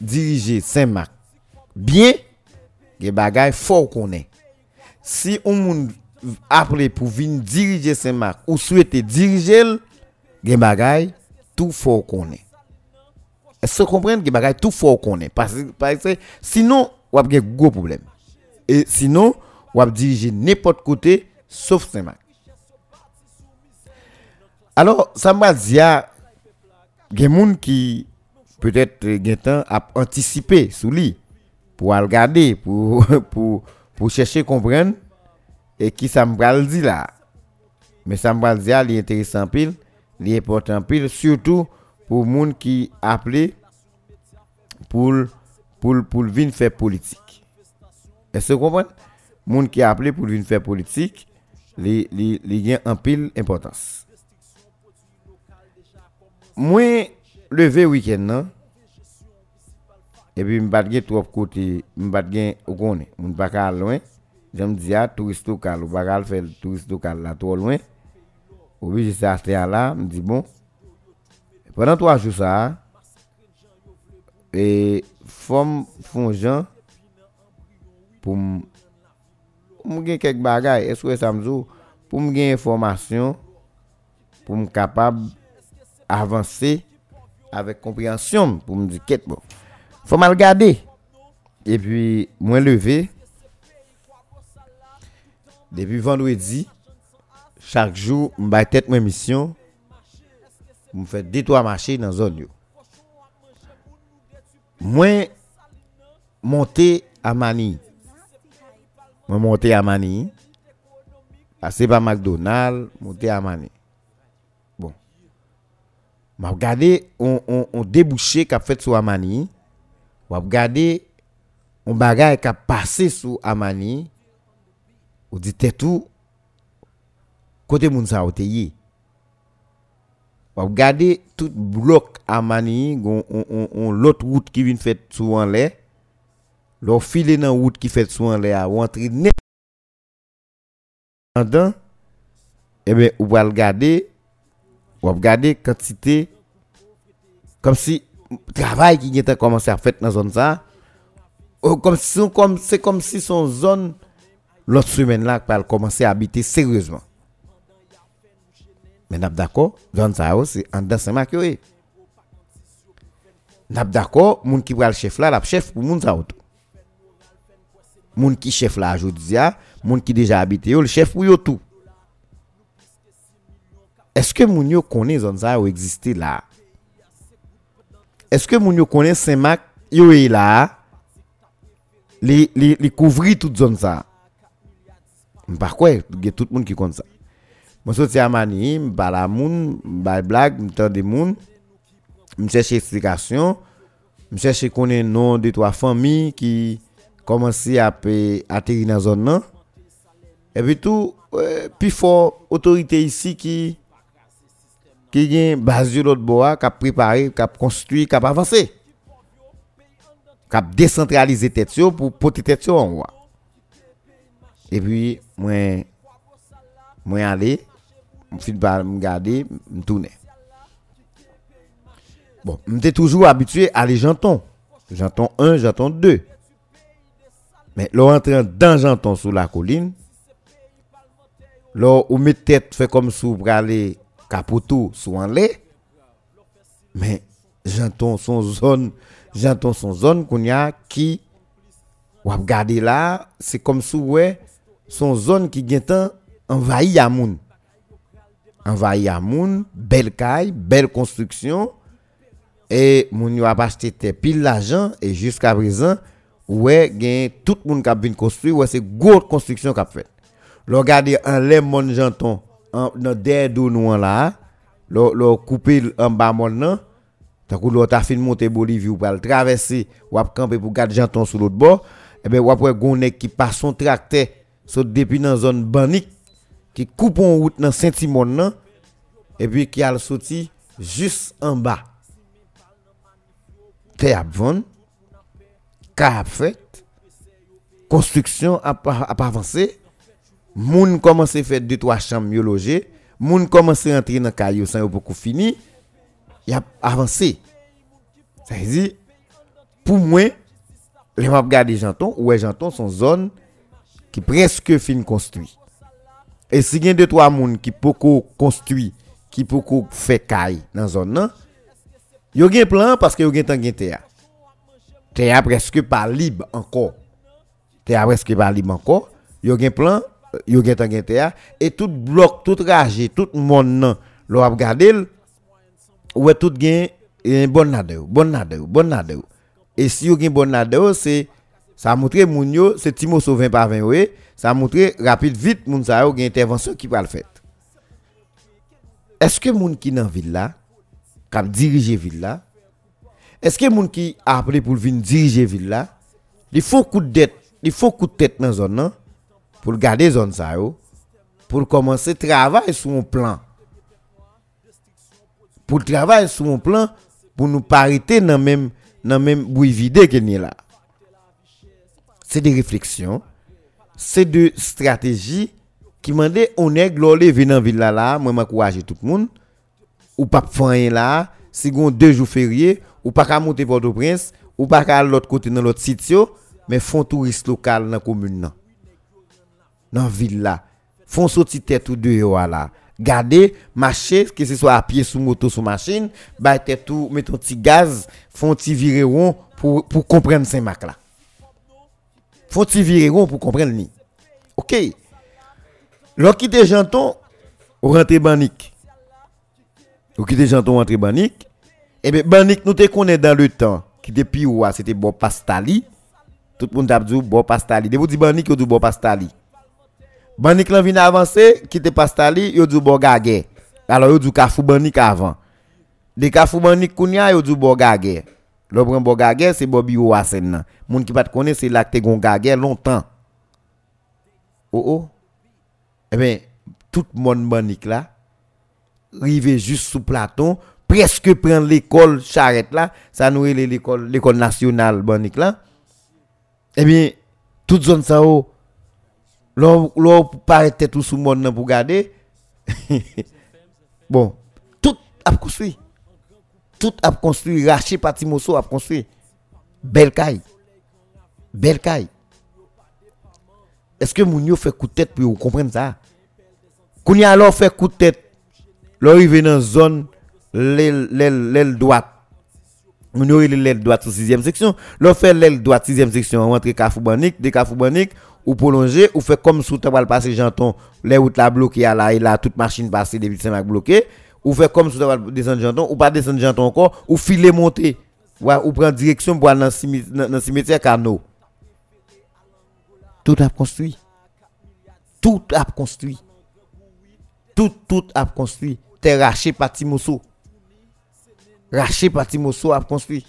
diriger Saint-Marc bien, les bagages faut qu'on ait. Si on appelé pour venir diriger Saint-Marc ou souhaiter diriger, les bagages tout faut qu'on ait. Est-ce que vous comprenez que tout faut qu'on ait parce, que sinon on a un gros problème. Et sinon on va diriger n'importe côté sauf Saint-Marc. Alors ça m'a dit il y a des gens qui peut-être ont a anticipé sous lui pour regarder pour pour pour chercher comprendre et qui ça me là? Mais ça me dit est intéressant pile, est important surtout pour gens qui appelé pour pour pour venir faire politique. Est-ce que vous comprenez? Moun qui appelé pour venir faire politique, les les les en pile importance. Moi levé week-end non et puis me battre trop battre au connaît moun pas loin j'aime dire ah, touriste local ou là trop loin ça là me dit bon pendant trois jours, ça, et forme font gens pour me gagner quelques bagages. Est-ce que ça me dit pour me gagner information, pour me capable avancer avec compréhension, pour me dire qu'est-ce bon. Faut mal regarder. Et puis, moi levé, depuis vendredi, chaque jour, je vais tête ma mission je fais deux trois marchés dans zone moi monter à Mani moi monter à Mani passer par McDonald's monter à Mani m'a regardé on on, on débouché qu'a fait sur Amani. M'a regardé on bagaille qui a passé sur Amani. On dit tout. Côté moun sa vous regardez tout bloc à Mani, on, on, on, l'autre route qui vient faire souvent là. L'on file dans route qui fait souvent là, ou entrer. Pendant, eh bien, vous va regarder, vous regarder quantité, comme si travail qui était commencé à faire dans la zone si, c'est comme si son zone, l'autre semaine là, va commencer à habiter sérieusement. Mais nous d'accord, zone ça c'est en dans Saint-Marc Nous d'accord, moun qui le chef là, la chef pour moun ça Moun qui chef là aujourd'hui, moun qui déjà habité le chef pour yo. Est-ce que moun yo connaît zone ça existe là Est-ce que moun yo connaît Saint-Marc yo est là les les les couvrir toute zone ça Par quoi, il y a tout monde qui connaît ça. Je suis à Mani, je parle à moun, je blague, je tente des moun, explication, je cherche connaître nom de trois familles qui commencent à atterrir dans la zone. Et puis tout, puis fort autorité ici qui qui a base de l'autre bois, qui a préparé, qui a construit, qui a avancé. Qui a décentralisé tête pour porter tête en. Et puis, moi, moi aller je suis pas me garder, me tourner. Bon, j'étais toujours habitué à les jantons. Janton 1, janton 2. Mais là, rentrant dans janton sous la colline, Là, ou met tête fait comme sous pour aller capotou sous en. Mais j'entends son zone, j'entends son zone qu'on a qui ou regarder là, c'est comme sous ouais son zone qui vient envahi à moun. Envahi à moun, belle caille, belle construction et moun yo a acheté pile l'argent et jusqu'à présent ouais gen tout monde qui a bien construit ouais c'est grosse construction qu'a fait regardez en les mon janton dans derrière nous là le couper en bas mon nan tant que l'autre a fin monter Bolivie ou le traverser ou camper pour garder janton sur l'autre bord et ben ou après qui son saute depuis dans zone banique qui coupe en route dans Saint-Simon et puis qui a sorti juste en bas ap ap construction a ap avancé moun commencé faire deux trois chambres yo logé moun commencé rentrer dans caillou sans beaucoup fini y a avancé ça veut dire pour moi les m'a regarder janton ouais janton son zone qui presque fin construit et si y a deux trois moun qui beaucoup construit qui beaucoup fait caille dans zone là Yo gen plan parce que yo gen tan gen terre. Terre presque pas libre encore. Terre presque pas libre encore. Yo gen plan, et tout bloc, tout rage, tout monde nan, lo ap gade ou tout gen un bon nade, bon nade, bon nade. Et si yo gen bon nade, c'est ça montre moun yo, c'est Timo Sauvin par 20 oui, ça montre rapide vite moun sa yo intervention qui va le faire. Est-ce que moun qui dans ville là qui diriger ville est-ce que moun qui a appelé pour venir diriger ville il faut coup de tête il faut coup de tête dans zone là pour garder zone ça pour commencer travailler sur un plan. Pour travailler sur un plan pour nous pariter dans même dans même bouille vide que là. C'est des réflexions. C'est de stratégies qui mandent on est gloré venir dans ville là là. Moi m'encourager tout le monde. Ou pas faire là, si vous deux jours fériés, ou pas qu'à monter Port-au-Prince, ou pas qu'à l'autre côté dans l'autre site, mais font touriste local dans la commune. Dans la ville là. Font sortir tête ou deux là. Gardez, marcher, que ce soit à pied, sous moto, sous machine, bah tête mettez un gaz, font petit virer pour, pour comprendre ces marques. Font petit virer pour comprendre ni. OK. Lorsqu'il des janton, rentrez banique ou qui des gens ont entré Banik, et eh bien Banik nous te connaît dans le temps, qui depuis ou c'était Bob Pastali, tout le monde a dit Bob Pastali. De vous dit Banik, vous dit Bob Pastali. Banik là vient avancer, qui te Pastali, yo dit Bob Gagé. Alors yo dit Kafou Banik avant. De Kafou Banik kounya, yo dit Bob Gagé. Le bon Bob Gagé, c'est Bobby Ouassen nan. Moun te connaît, c'est là que te gon Gagé longtemps. Oh oh. Eh bien, tout monde Banik là, rive juste sous Platon, presque prendre l'école charrette là, ça nous est l'école l'école nationale là. Eh bien, toute zone ça oh, l'on paraît tout sous monde pour garder. bon, tout a construit. Tout a construit, raché Patimoso a construit. Belle caille. Belle caille. Est-ce que Mounio fait coup de tête pour comprendre ça? Kounia alors fait coup de tête L'arrivée dans zone l'aile droite. On aurait l'aile sur 6e section. L'on fait l'aile droite 6e section, on rentre de Kafoubanik, ou prolonger, ou fait comme sous le passer Janton, les routes la bloquées là, et là, toute machine passée depuis saint bloqué. Ou fait comme sous le descendre Janton, ou pas descendre Janton encore, ou filer monter. Ou, prendre direction pour aller dans le cimetière Carnot. Tout a construit. Tout a construit. Tout, tout a construit t'es raché par Timoso. Raché par Timoso a construit.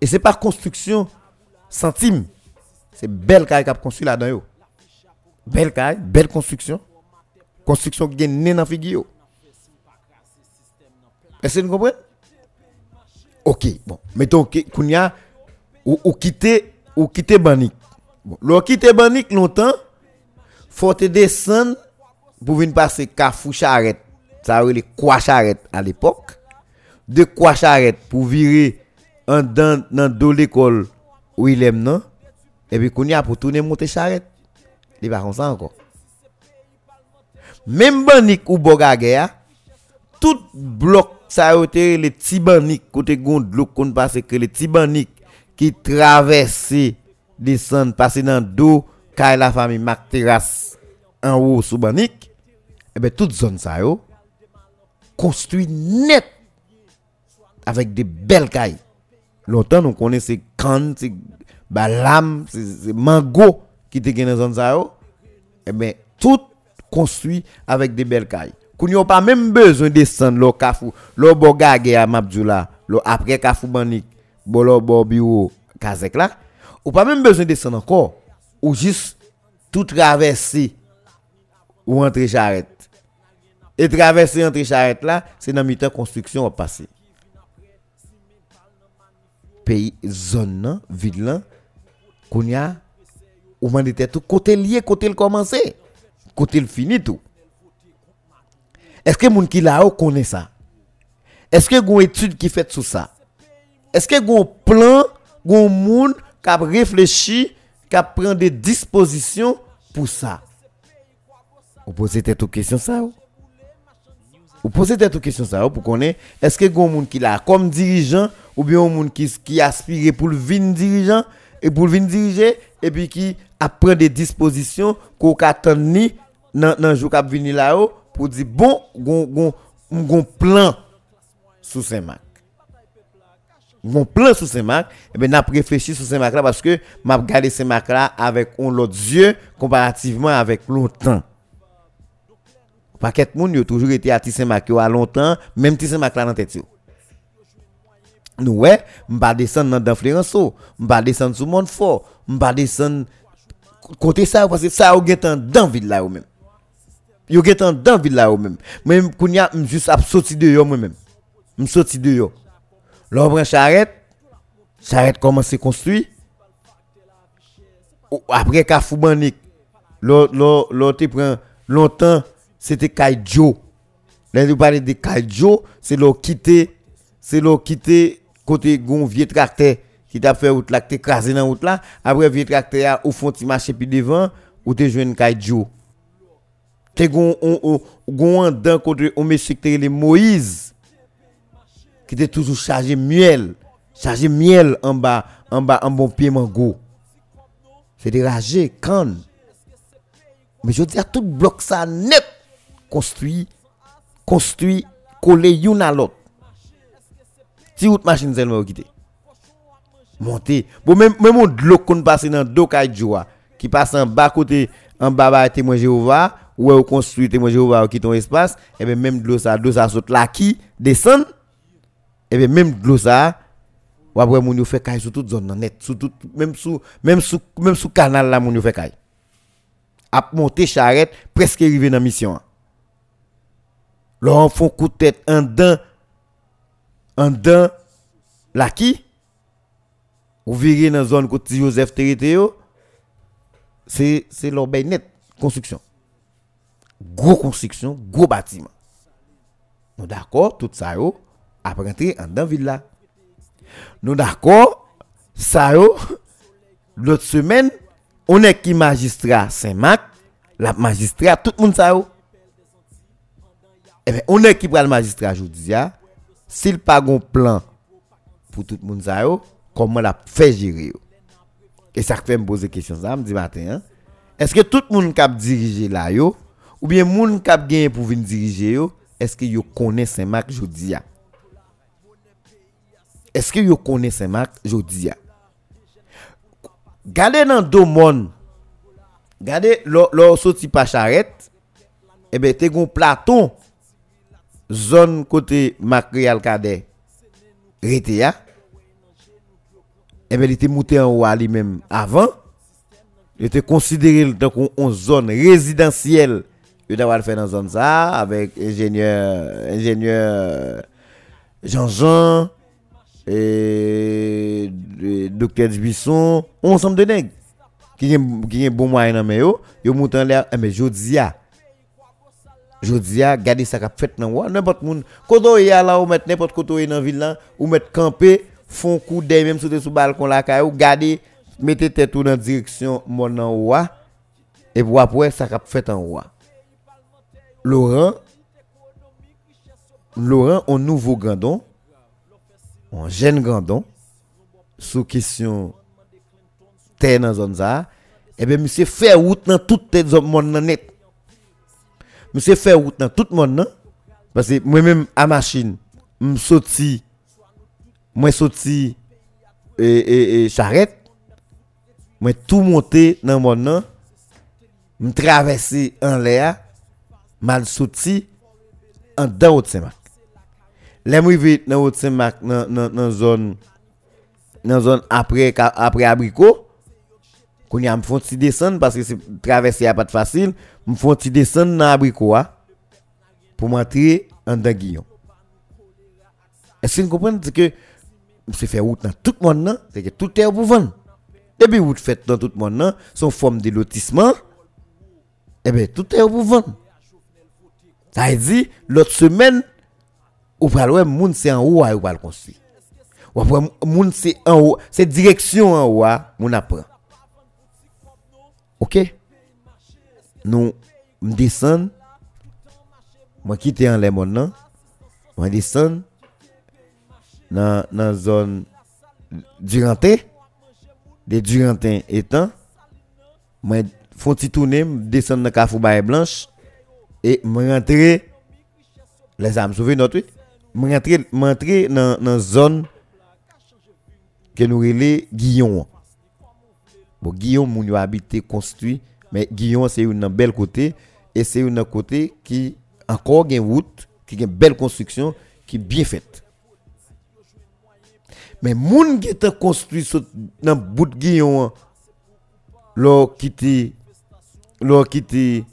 Et c'est pas construction centime. C'est belle qui a construit là-dedans. Belle caille, belle construction. Construction qui est née dans figure. Est-ce que vous comprenez? Ok, bon. Mettons que Kounia, ou, ou quitter, ou quitter Banik. Bon, le quitter Banik longtemps, faut te descendre pour venir passer Kafou Charrette ça eu les quoi charrette à l'époque? De quoi charrette pour virer dans l'école où il aime non? Et puis qu'on y a pour tourner monter charrette. Il va comme ça encore. Même banik ou bogage, tout bloc ça a été les petits banik côté gond l'eau qu'on passe que les petits banik qui traversent descendent passer dans dos car la famille Mac en haut sous banik et ben toute zone ça yo construit net avec des belles cailles. Longtemps nous connaissons cannes c'est balam c'est mango qui était dans zone et ben tout construit avec des belles cailles qu'on n'a pas même besoin de descendre le kafou. Le bogage à Mabdjoula le après kafou banik bolo bobio kazek là ou pas même besoin de descendre encore ou juste tout traverser ou entrer charrette. Et traverser entre charrette là c'est dans mi-temps construction à passer pays zone là qu'on y a ou mandé tout côté lié côté le commencer côté le fini tout. Est-ce que moun qui là connaît ça? Est-ce que une étude qui fait sur ça? Est-ce que un plan un monde qui a réfléchi qui a des dispositions pour ça? Vous posez cette question ça vous posez cette question ça pour connaître est-ce que un monde qui là comme dirigeant ou bien un monde qui qui aspire pour le vin dirigeant et pour le diriger et puis qui a pris des dispositions qu'on attend ni dans dans jour cap venir là-haut pour dire bon gon gon plan sous Saint-Marc. Gon plan sous Saint-Marc et ben n'a réfléchi sur Saint-Marc là parce que m'a regardé Saint-Marc là avec un autre yeux comparativement avec longtemps. Paquet moun yo toujours été à Saint-Marc à longtemps même Saint-Marc là dans tête nous ouais m'pa descendre dans Florenceau m'pa descendre sur Montfort m'pa descendre côté ça parce que ça ou gen dans ville là ou même yo getan dans ville là ou même même kounya juste a sorti de yo moi même m sorti de yo. L'arbre charrette charrette commence construit après Kafou Banik l'autre prend longtemps c'était Kaidjo. Là vous parler de Kaidjo c'est l'eau quitter c'est l'eau quitter côté gon vieux tracteur qui t'a fait route là qui crasé dans route là après vieux tracteur au fond tu marcher puis devant ou te joindre Kaidjo te gon on gon d'un côté on monsieur les Moïse qui était toujours chargé miel chargé miel en bas en bas en bon pied mango. C'est déragé canne mais je dis à tout bloc ça net construit construit collé une à l'autre si route machine seulement quitter monter bon même même de l'eau qu'on passe dans deux qui passe en bas côté en bas témoin Jéhovah ou vous construit témoin Jéhovah qui ton espace et bien même de l'eau ça de ça saute là qui descend. Et bien même de l'eau ça ou après yo fait caille sur toute zone net sur tout même sous même sous même sous canal là yo fait caille. A monter charrette presque arrivé dans mission. Là font coup de tête en dedans en dedans là qui? Ou virez dans zone côté Joseph Territé c'est c'est l'obéi net construction. Gros construction gros bâtiment. Nous d'accord tout ça après rentrer en dans ville là. Nous d'accord ça yo l'autre semaine on est qui magistrat Saint-Marc la magistrat tout le monde ça eh bien on est qui le magistrat aujourd'hui s'il pas un plan pour tout le monde comment la fait gérer et ça fait me poser question ça me dit matin hein? est-ce que tout le monde qui dirigé là yo ou bien monde qui a pour venir diriger yo est-ce que yo connaît Saint-Marc jodi est-ce que yo connaît Saint-Marc jodi Gardez dans deux monde Gardez leur sorti par charrette et eh ben te gon platon zone côté Macréal Cadet rete ya. Et ben il était monté en haut lui-même avant. Il était considéré comme une zone résidentielle. Il d'avoir fait dans zone ça avec ingénieur ingénieur Jean-Jean et, docteur Dubuisson. Ensemble de nègres qui ont qui bon moyen dans mais yo. Montent en l'air. Eh, mais jodi a jodi a garder ça qu'a fait dans wa n'importe monde quand y a là ou mettre n'importe côté dans ville là ou mettre camper font coup d'œil même sur le balcon là ou garder mettez tête dans direction mon en haut et pour après ça qu'a fait en haut Laurent, Laurent, un nouveau gandon, un jeune gandon, sous question terre dans zone ça, et bien, monsieur fait route dans toute les monde net. Monsieur fait route dans tout le monde, parce que moi-même, à machine, je sorti, moi sorti et, et, et charrette, moi tout monté dans le monde, je traversé en l'air, mal sorti en dans Haute-Saint-Marc. Les arrivé dans Haute-Saint-Marc, dans la zone, dans zone après, après abricot, quand y a me descendre parce que traverser pas de facile, me font descendre dans abricot pour m'entrer en Guillon. Est-ce que vous comprenez que c'est fait route dans tout le monde, c'est que tout est pour vendre. Depuis route dans tout le monde, son forme de lotissement, eh bien, tout est pour vendre. Ça veut dire, l'autre semaine, ou pas le monde en haut, ou pas le construire. Ou monde c'est en haut, c'est direction en haut, mon apprend. Ok? Nous, descendons, moi quitte en les maintenant, moi descends dans la zone Duranté, des Durantins étant, moi font tourner, descendre dans Carrefour Baye Blanche. Et me rentrer les âmes sauver notre me rentrer m'entrer dans dans zone que nous relais Guillon. Bon Guillon moun habité construit mais Guillon c'est une belle côté et c'est une côté qui encore une route qui a une belle construction qui est bien faite. Mais moun qui est construit dans bout de Guillon là qui lors quitter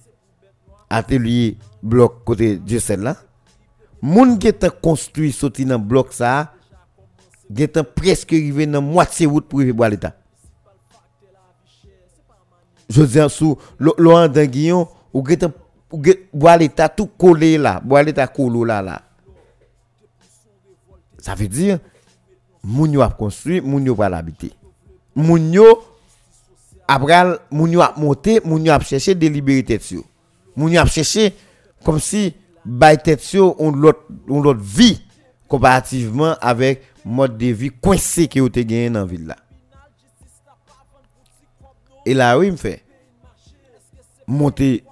atelier bloc côté de celle là moun qui était construit sorti dans bloc ça presque arrivé dans moitié route pour arriver à l'état je dis sous Laurent Danguillon ou bois l'état tout collé là bois l'état collé là là. Ça veut dire moun yo a construit moun yo pas l'habiter moun yo après moun yo a monté moun yo a cherché des libertés yo moun yo a cherché comme si bay tête on l'autre on l'autre vie comparativement avec mode de vie coincé que vous gagné dans ville là et là oui me fait monter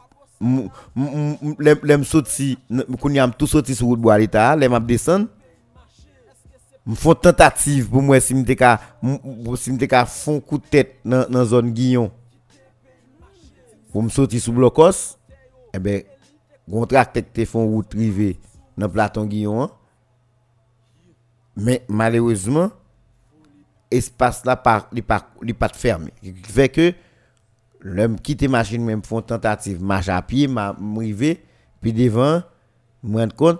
l'aime sorti qu'on y a tout sorti sur route bois l'état l'aime descendre me font tentative pour moi si me ka si me ka fond coup de tête dans dans zone Guillon pour me sortir sous blocos eh ben contracté te font route privée dans platon Guillon hein. mais malheureusement espace là pas il pas pas fermé. Fait que l'homme quitte machine même font tentative marche à pied m'arriver puis devant me rendre compte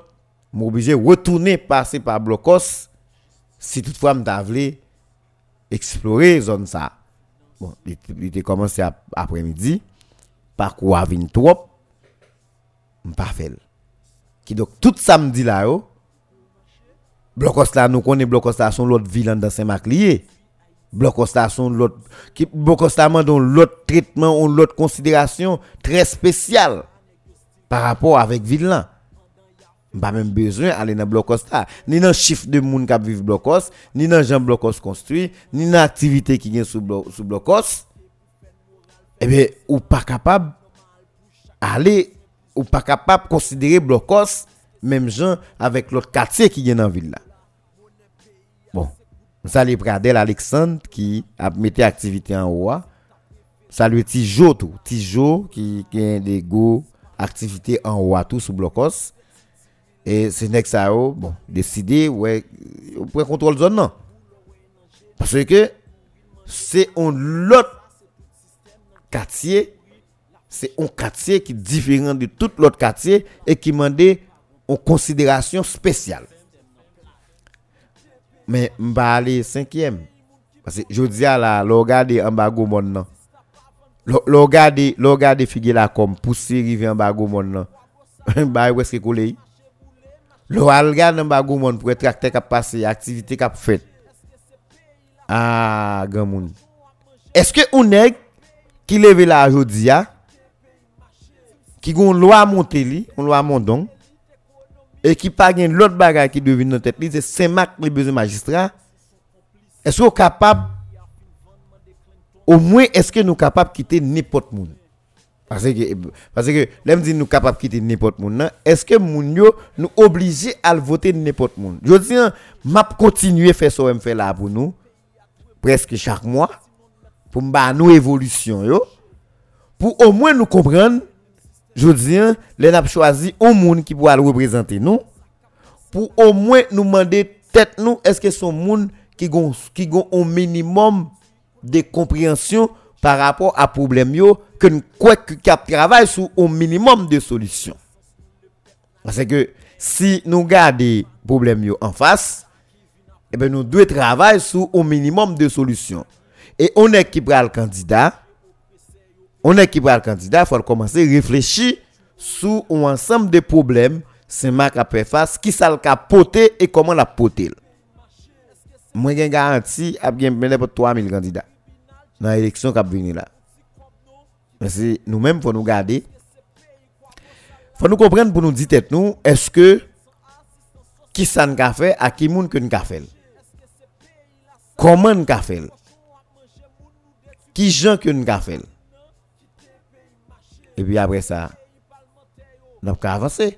m'obligé retourner passer par blocos si toutefois je explorer zone ça. Bon il était commencé après-midi parcours à 23 pas fait qui donc tout samedi là yo Blocos là nous connaissons Blocos là son l'autre ville dans Saint-Marc lié là son l'autre qui Blocos là l'autre traitement l'autre considération très spéciale par rapport avec ville là pas même besoin d'aller dans blocos ni dans chiffre de monde qui vivent blocos ni dans gens blocos construit ni dans activité qui vient sous blocos eh bien ou pas capable aller ou pas capable considérer blocos même gens avec l'autre quartier qui vient dans ville là bon salut Pradel Alexandre qui a mis activité en haut salut Tijo Tijo qui a des go activité en haut tout sous blocos. Et c'est que ça bon décider ouais pour contrôle zone non. Parce que c'est un autre quartier c'est un quartier qui est différent de tout l'autre quartier et qui demande une considération spéciale Men mba ale 5e. Pase jodi a la, lo gade an bago moun nan. Lo, lo gade, lo gade figi la kom, pousi rive an bago moun nan. Mba e weske kole yi. Lo al gade an bago moun pou e trakte kap pase, aktivite kap fet. A, ah, gen moun. Eske ou neg ki leve la jodi a, ki goun lwa monte li, goun lwa mondong, et qui pas l'autre bagage qui devine dans tête, c'est Saint-Marc les besoins magistrats. Est-ce qu'on capable, au moins, est-ce que nous de quitter n'importe monde? Parce que, parce que, l'aime dit nous capables de quitter n'importe monde, est-ce que moun yo nous obligés à voter n'importe monde? Je dis, m'a continuer faire ça, me fait là pour nous, presque chaque mois, pour nous évolution yo, pour au moins nous comprendre je dis, les n'a choisi un monde qui pourra représenter nous pour au moins nous demander tête nous est-ce que son monde qui ont qui un minimum de compréhension par rapport à problème que nous quoi que travaille sur un minimum de solutions. Parce que si nous gardons problème en face, eh ben nous devons travailler sur un minimum de solutions. Et on est qui prend le candidat, on est qui le candidat, il faut commencer à réfléchir sur un ensemble de problèmes, c'est Marc a fait face, qui ça le poté et comment la poté. Moi, j'ai garanti à bien pour 3000 candidats dans l'élection qui venir là. Mais c'est nous-mêmes, faut nous garder. Faut nous comprendre pour nous dire nous, est-ce que qui ça nous a fait, à qui monde que nous a fait? Comment nous a fait? Qui gens que nous a fait? Et puis après ça, nous avons avancer.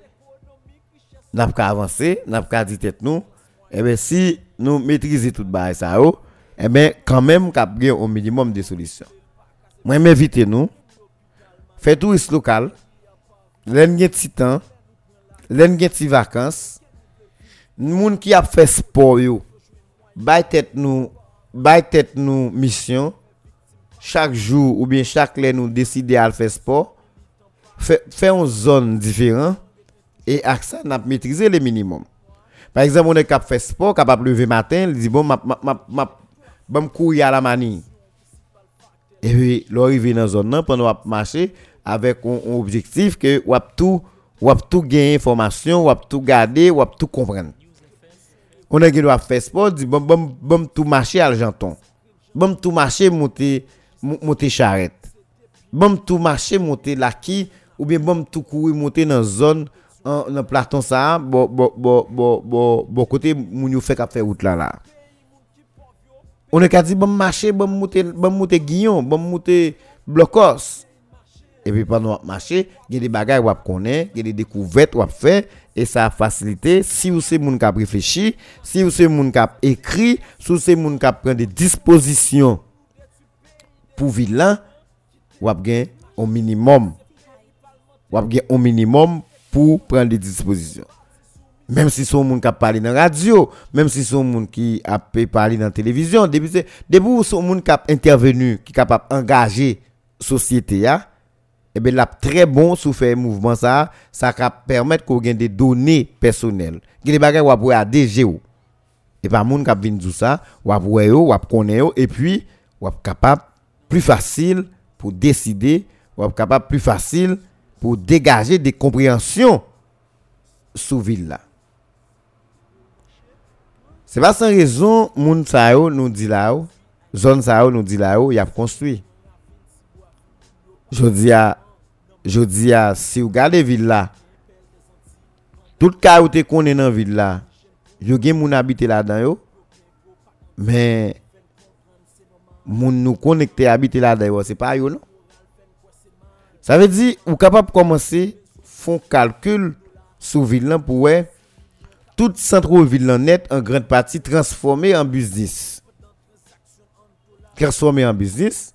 Nous avons avancer, nous avons dit tête nous. Et eh bien si nous maîtrisons tout ça, et eh bien quand même, nous avons un minimum de solutions. Moi, m'invite nous, faire tourisme local, l'en petit temps, l'en petit vacances, gens qui a fait sport yo, bay tête nous, bay tête nous mission, chaque jour ou bien chaque année nous décider à faire sport, faire une zone différente et avec ça, on a maîtrisé le minimum. Par exemple, on est capable de faire sport, capable de lever matin, il dit bon, ma, ma, ma, ma, courir à la manie. Et puis, l'arrivée dans la zone, pendant qu'on marcher avec un, objectif que on tout, on tout gagner information, on tout garder, on tout comprendre. On est qui doit faire sport, dit bon, bon, bon, tout marcher à l'argenton. Bon, tout marcher, monter, monter charrette. Bon, tout marcher, monter la qui, ou bien bon tout courir monter dans zone dans platon ça bon bon bon bon bon côté moun yo fait qu'a faire route là là on est qu'à dire bon marcher bon monter bon monter guillon bon monter blocos et puis pendant qu'on marche, il y a des bagages qu'on connaît, il y a des découvertes qu'on fait, et ça a facilité. Si vous êtes qui a réfléchi, si vous êtes qui a écrit, si vous êtes qui a pris des dispositions pour vivre là, vous avez un minimum ou avez un minimum pour prendre des dispositions. Même si son monde qui parlé dans la radio, même si son monde qui a parlé dans la télévision, depuis depuis son monde qui a intervenu, qui est capable d'engager la société, et eh bien là, très bon sous faire mouvement ça, ça va permettre qu'on ait des données personnelles. Il y a des choses qui à DGO. Et pas monde qui vient dire ça, ou à ou à connaître, et puis, ou capable plus facile pour décider, ou capable plus facile pour dégager des compréhensions sous ville là. C'est pas sans raison moun sa nous dit là zone nous dit là il a construit. Je dis à je dis à si vous regardez ville là tout cas où tu connais dans ville là, yo gen moun habiter là-dedans yo. Mais moun nous connecter habiter là-dedans, c'est pas yo non? Ça veut dire, vous capable de commencer, font calcul sur ville pour toute centre-ville net en grande partie transformé en business. Transformé en business,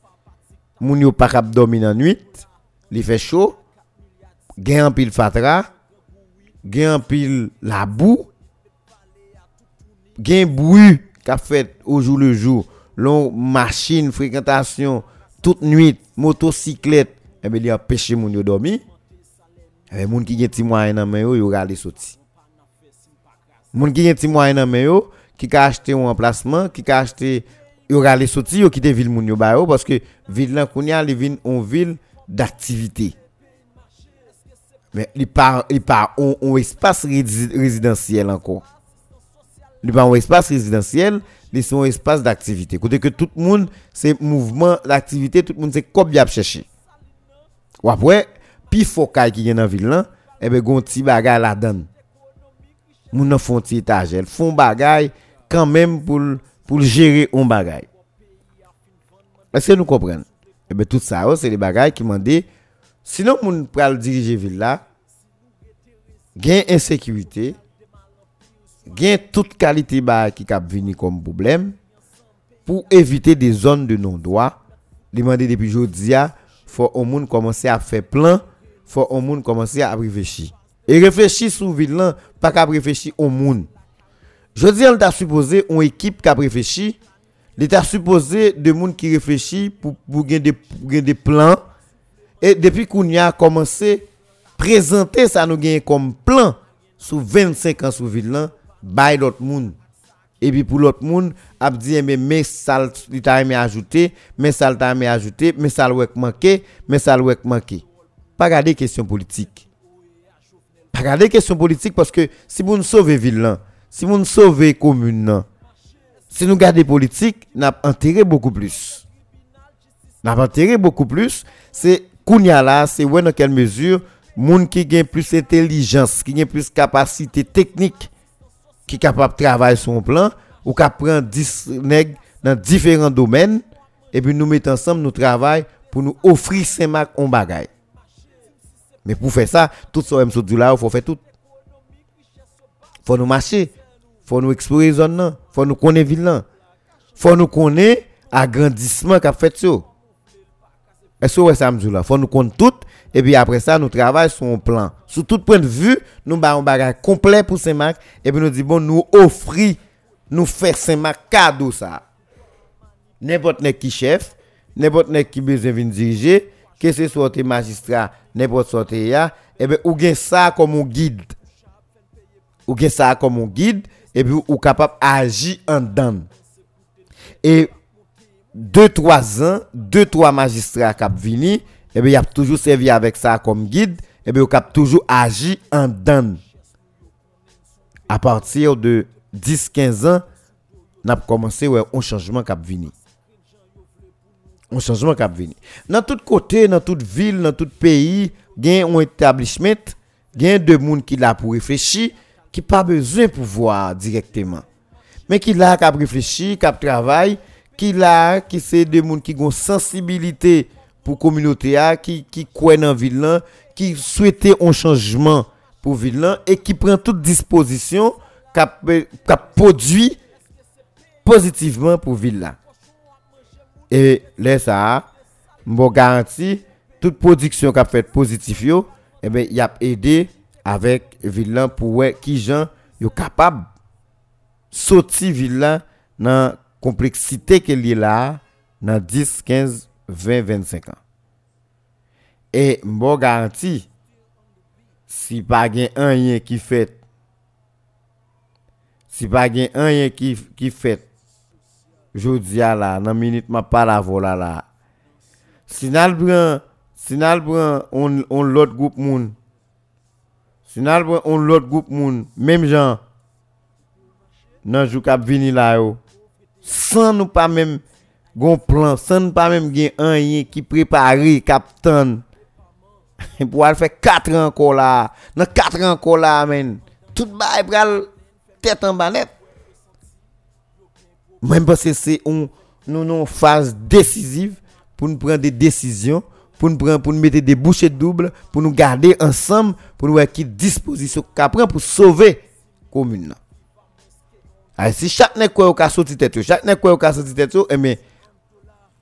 moun yo pas en nuit, il fait chaud, gen en pile fatra, gen en pile la boue, gen bruit qu'a fait au jour le jour, long machine, fréquentation, toute nuit, motocyclette, et eh bien il a pêché moun yo dormi. Et eh moun qui gen ti moyen nan men yo yo rale sorti moun qui gen ti moyen nan men yo qui ka acheté un emplacement qui ka acheté yo rale sorti yo quitter ville moun yo parce que ville là kounya li vin on ville d'activité. Mais il pas il pas un espace résidentiel encore il pas un espace résidentiel sont un espace d'activité. Côté que tout le monde c'est mouvement d'activité tout le monde c'est a chercher ou après, pi fokay qui gen dans ville là, et ben gon ti bagay la donne. Moun nan font ti font bagay quand même pour pour gérer un bagay. Est-ce que nous comprenons? Et bien tout ça, c'est des bagailles qui dit, sinon moun pral diriger ville là, insécurité, gain toute qualité bah qui cap venir comme problème pour éviter des zones de non-droit. Demander depuis aujourd'hui, faut au monde commencer à faire plan, faut au monde commencer à réfléchir. Et réfléchir sur ville là, pas qu'à réfléchir au monde. Je dis, on t'a supposé une équipe qui a réfléchi, l'état supposé de monde qui réfléchit pour pour des, des plans et depuis qu'on a commencé présenter ça nous gagne comme plan sous 25 ans sous ville là, by l'autre monde. Et puis pour l'autre monde, a dit mais mais ça il t'a aimé ajouter, mais ça t'a aimé ajouter, mais ça le manqué, mais ça le manqué. Pas garder question politique. Pas garder question politique parce que si vous nous sauvez ville si vous nous sauvez commune si nous gardons politique, n'a enterré beaucoup plus. N'a enterré beaucoup plus, c'est kounya là, c'est ouais dans quelle mesure moun qui gagne plus intelligence, qui gagne plus capacité technique qui est capable de travailler sur un plan ou qui prend 10 nègres dans différents domaines et puis nous mettons ensemble nous travaillons pour nous offrir ces marques en bagaille. Mais pour faire ça, tout ça même là, il faut faire tout. Il faut nous marcher, il faut nous explorer les zones, il faut nous connaître ville Il faut nous connaître agrandissement qu'a fait ça. Est-ce que ça me là faut nous connaître tout et puis après ça, nous travaillons sur un plan. Sous tout point de vue, nous avons un bagage complet pour Saint-Marc. Et puis nous disons, bon, nous offrir, nous faire Saint-Marc cadeau ça. N'importe qui chef, n'importe qui besoin de diriger, que ce soit magistrat, n'importe soit ya, et bien, ou gain ça comme un guide. Ou gain ça comme un guide, et puis ou capable d'agir en dedans. Et deux, trois ans, deux, trois magistrats qui viennent, et eh bien, il a toujours servi avec ça comme guide, et eh bien, il a toujours agi en dan. À partir de 10-15 ans, on a commencé ouais, un changement qui venu. Un changement qui venu. Dans tout côté, dans toute ville, dans tout pays, il y a un établissement, il y a des gens qui là pour réfléchir, qui pas besoin de voir directement. Mais qui là qui réfléchir, qui travaille, ki la, ki se de moun ki gon sensibilite pou kominote a, ki, ki kwen nan vil lan, ki souete on chanjman pou vil lan, e ki pren tout disposisyon ka, ka podwi pozitivman pou vil lan. E le sa a, mbo garanti, tout prodiksyon ka fet pozitif yo, e ben yap ede avèk vil lan pou wè ki jan yo kapab soti vil lan nan complexité qu'elle est là dans 10 15 20-25 ans. Et je garantis, si pas un qui fait, si pas un qui, qui fait, je dis à la, dans minute ma pas la voilà là. Si nous prend, si on, l'autre groupe moun, si nous prend on l'autre groupe moun, même gens, nan jou kap vini là yo, San nou pa menm gon plan, san nou pa menm gen an yen ki prepari kapten. pou al fè 4 an kon la. Nan 4 an kon la men. Tout ba e pral tèt an banet. Mwen pense se on, nou nou faz decisiv pou nou pren de desisyon, pou nou pren, pou nou mette de bouchè double, pou nou gade ansam, pou nou wè ki disposisyon ka pren pou sove komoun nan. Commune si chaque nèg quoi au sorti tête chaque nèg quoi au sorti tête et mais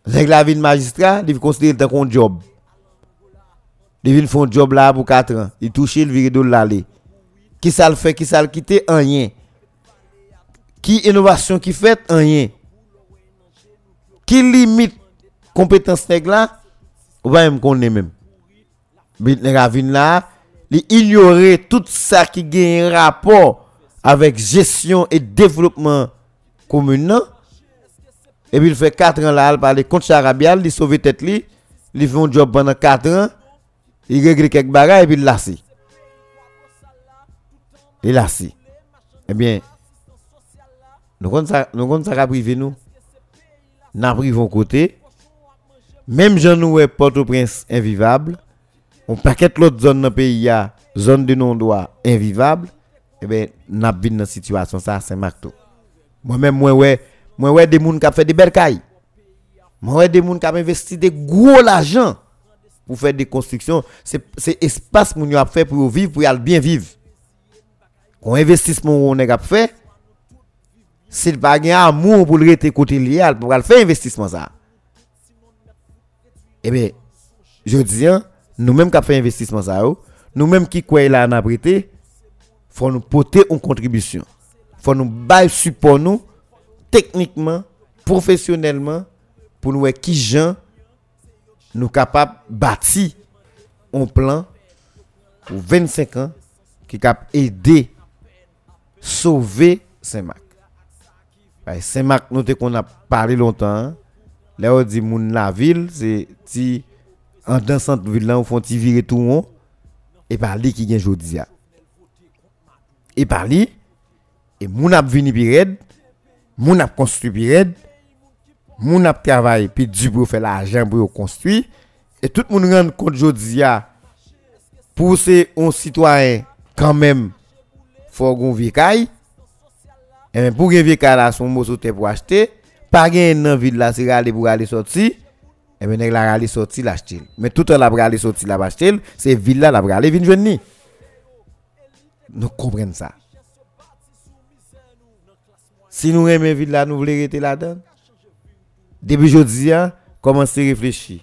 Zèg la ville magistrat, il considère comme un job. Il vient un job là pour 4 ans. Il touche le viré de l'aller. Qui ça le fait, qui ça le quitte, rien. Qui innovation qui fait, rien. Qui limite compétence nèg là, ou pas même connaître même. la ville là, il ignorer tout ça qui un rapport avec gestion et développement commun et puis il fait 4 ans là, il parle contre Charabial, il sauve tête il fait un job pendant 4 ans, il règle quelques bagages et puis il lasse. Il lasse. Eh bien, nous comptons ça, privé nous. Nous privé côté. Même Jean nous Port-au-Prince invivable. on paquet l'autre zone dans le pays, zone de non-droit invivable, eh bien, n'a vu dans situation ça, c'est Marteau. Moi-même, moi, ouais, moi, ouais, des gens qui fait des belles cailles. Moi, ouais, des gens qui investi des gros argent pour faire des constructions. C'est espace que a fait pour vivre, pour bien vivre. Quand investissement on a fait, c'est pas un amour pour le rester côté pour faire investissement ça. Eh bien, je dis, hein, nous-mêmes qui avons fait investissement ça, nous-mêmes qui croyons là en abrité, faut nous porter une contribution. faut nous bailler support nous, techniquement, professionnellement, pour nous qui gens nous capables de bâtir un plan pour 25 ans qui capable aider sauver Saint-Marc. Saint-Marc, nous qu'on a parlé longtemps. Hein. Là, on dit moun la ville, c'est si en dans centre ville là, on font tout le et par lui qui gagne jodi et par li, et moun ap vini pi red, moun ap konstruy pi red, moun ap travay pi di pou fè la ajan pou yo konstruy, et tout moun rende kont jodi ya, pou se on sitwayen kan menm fò goun vikay, e men pou gen vikay la son mò sote pou achete, pa gen nan vide la se rale pou rale soti, e men ek la rale soti la achete. Men tout an la rale soti la achete, se vide la la rale vin jwen ni. Nous comprenons ça. Si nous aimons ville là nous voulons rester là-dedans. Depuis jodi a commencer réfléchir.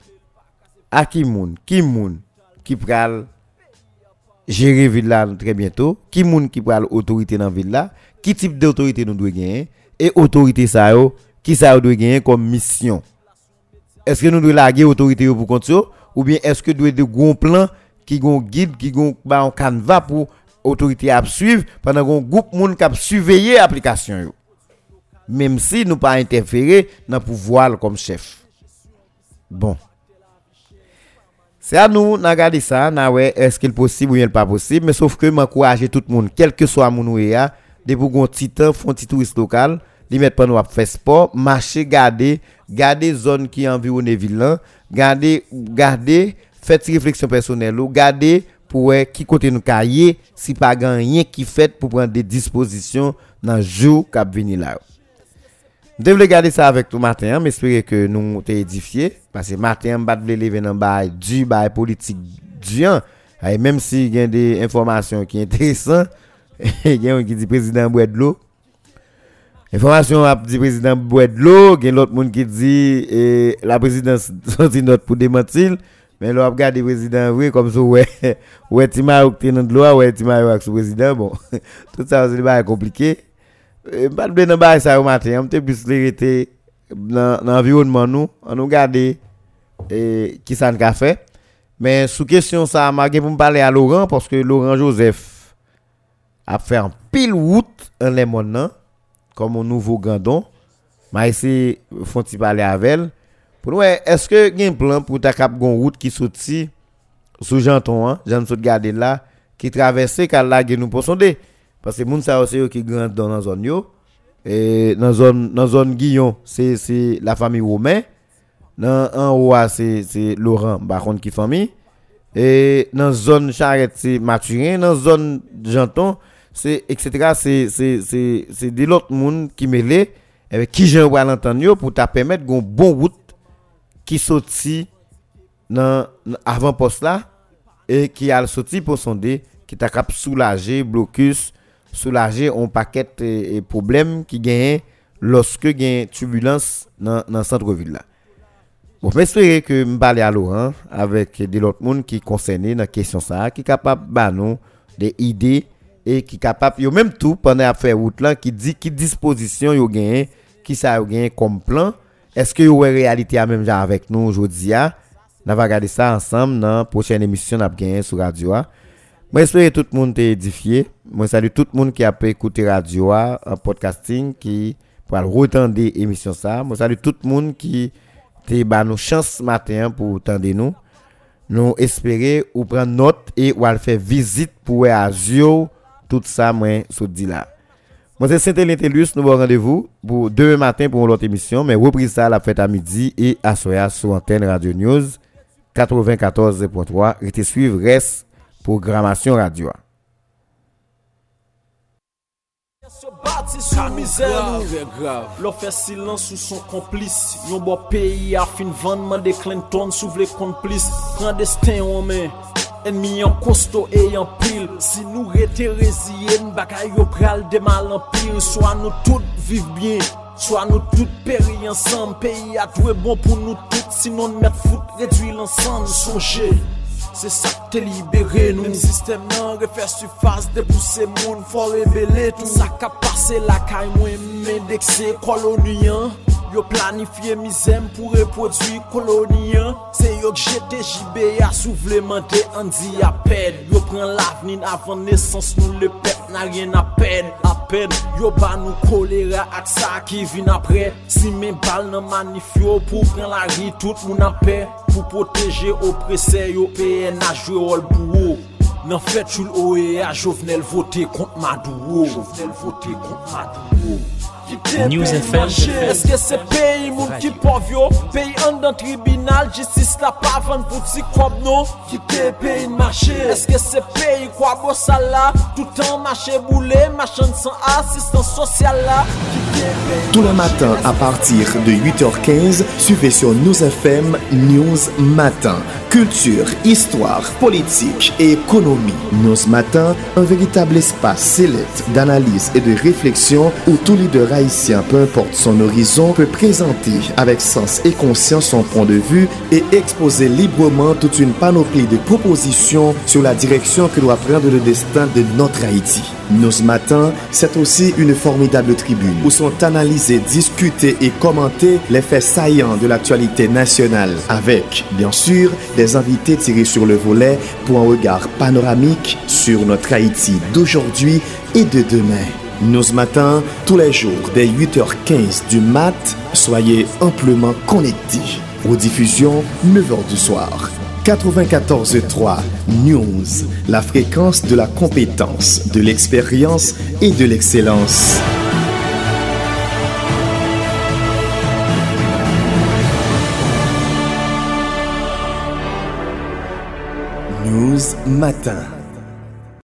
À qui moun qui moun qui pral gérer ville très bientôt? Qui moun qui pral autorité dans ville là? Qui type d'autorité nous doit gagner? Et autorité ça yo qui ça doit gagner comme mission? Est-ce que nous devons laguer autorité pour compte ou bien est-ce que nous devons de gros plans qui gon guide qui gon ba un canevas pour autorité à suivre pendant qu'on groupe moun qui surveiller l'application même si nous pas interférer dans pouvoir comme chef. Bon. C'est à nous de regarder ça, est-ce qu'il est possible ou bien pas possible, mais sauf que m'encourager tout le monde, quel que soit mon ouéa, de pour un petit temps, font petit touriste local, li mettre pas nous faire sport, marcher, garder, garder zone qui environne ville garder garder faire réflexion personnelle garder pour qui côté nous cahier si pas rien qui fait pour prendre des dispositions dans jour qui venir là. Je vais garder ça avec tout matin, mais j'espère que nous t'ai édifié. Parce que matin, je vais lever dans le du bail politique du Et même s'il y a des informations qui sont intéressantes, il y a un qui dit président boit. Information dit président boit il y a l'autre monde qui dit et la présidence sorti note pour démentir. Mais là, regarde le président, oui, comme ça, ouais, ouais, tu m'as eu dans de l'eau, ouais, eu avec le président. Bon, tout ça, c'est compliqué. Pas de bien dans ça au matin, on te plus été dans l'environnement nous, on nous et qui ça a fait. Mais sous question ça, m'a pour me parler à Laurent parce que Laurent Joseph a fait un pile route en les comme un nouveau gandon. M'a essayé font parler avec elle? Pour nous, est-ce que y a un plan pour ta cap gon route qui sorti sous Janton, hein, Jean garder là qui traverse car là nous pour sonder parce que moun sa aussi qui grand dans la zone yo. Et dans zone dans zone Guillon c'est c'est la famille Romain. Dans en haut c'est c'est Laurent par contre qui famille. Et dans zone Charrette c'est Mathurin. Dans zone Janton c'est etc c'est c'est c'est c'est de l'autre monde qui mêlé avec qui vois l'entendre pour ta permettre gon bon route ki soti nan, nan avan pos la e ki al soti pou sonde ki ta kap soulaje blokus, soulaje on paket e, e problem ki genyen loske genyen turbulans nan, nan santrovil la. Bon, mwen espere ke mbale alo an, avek de lot moun ki konsene nan kesyon sa, ki kapap banon de ide, e ki kapap yo menm tou, pwene ap fè wout lan, ki di ki disposisyon yo genyen, ki sa yo genyen kom plan, Est-ce que yo réalité à même avec nous aujourd'hui? On va regarder ça ensemble dans la prochaine émission n'a gagné sur radio. Moi, j'espère que tout le monde est édifié. Moi, salue tout le monde qui a pu écouter radio en podcasting, qui pour retendre l'émission. Moi, salue tout le monde qui a nos chance matin pour entendre nous. Nous espérons ou prendre note et ou faire visite pour Azio, tout ça, moi, ce là. Moi, c'est Saint-Hélène nous avons rendez-vous pour demain matin pour l'autre émission, mais reprise ça la fête à midi et à soir sur antenne Radio News 94.3. Rete suivre res programmasyon radio. Enmi yon kosto e yon pil Si nou rete reziyen Bakay yo pral de mal an pil Soa nou tout viv bien Soa nou tout peri ansan Peyi a dwe bon pou nou tout Sinon met fout redwi lansan Sonje Se sa te libere nou Mem sistem nan refer sufas De pousse moun fò rebele tout. Sa ka pase la kay mwen Mendekse koloniyan Yo planifiye mizem pou reprodwi koloniyan Se yo k jete jibe ya souvlemente an di aped Yo pren lavnin avan nesans nou le pep nan rien aped Aped yo ba nou kolera ak sa ki vin apre Si men bal nan manifyo pou pren la ri tout moun aped Pou proteje oprese yo PN a jwe ol pou ou Nan fet chou l'OEA jovenel vote kont madou ou Jovenel vote kont madou News FM Eske se peyi moun ki pov yo Peyi an dan tribunal Jistis la pa van pou ti kob no? Ki te peyi n'mache Eske se peyi kwa bo sa la Toutan mache boule Machan san asistan sosyal la Ki te peyi Tous les matins à partir de 8h15, suivez sur News FM News Matin. Culture, histoire, politique et économie. News Matin, un véritable espace sélect d'analyse et de réflexion où tout leader haïtien, peu importe son horizon, peut présenter avec sens et conscience son point de vue et exposer librement toute une panoplie de propositions sur la direction que doit prendre le destin de notre Haïti. News Matin, c'est aussi une formidable tribune où sont analysés, discutés et commentés les faits saillants de l'actualité nationale avec, bien sûr, des invités tirés sur le volet pour un regard panoramique sur notre Haïti d'aujourd'hui et de demain. News Matin, tous les jours dès 8h15 du mat, soyez amplement connectés. Rediffusion 9h du soir. 94.3 News, la fréquence de la compétence, de l'expérience et de l'excellence. News Matin.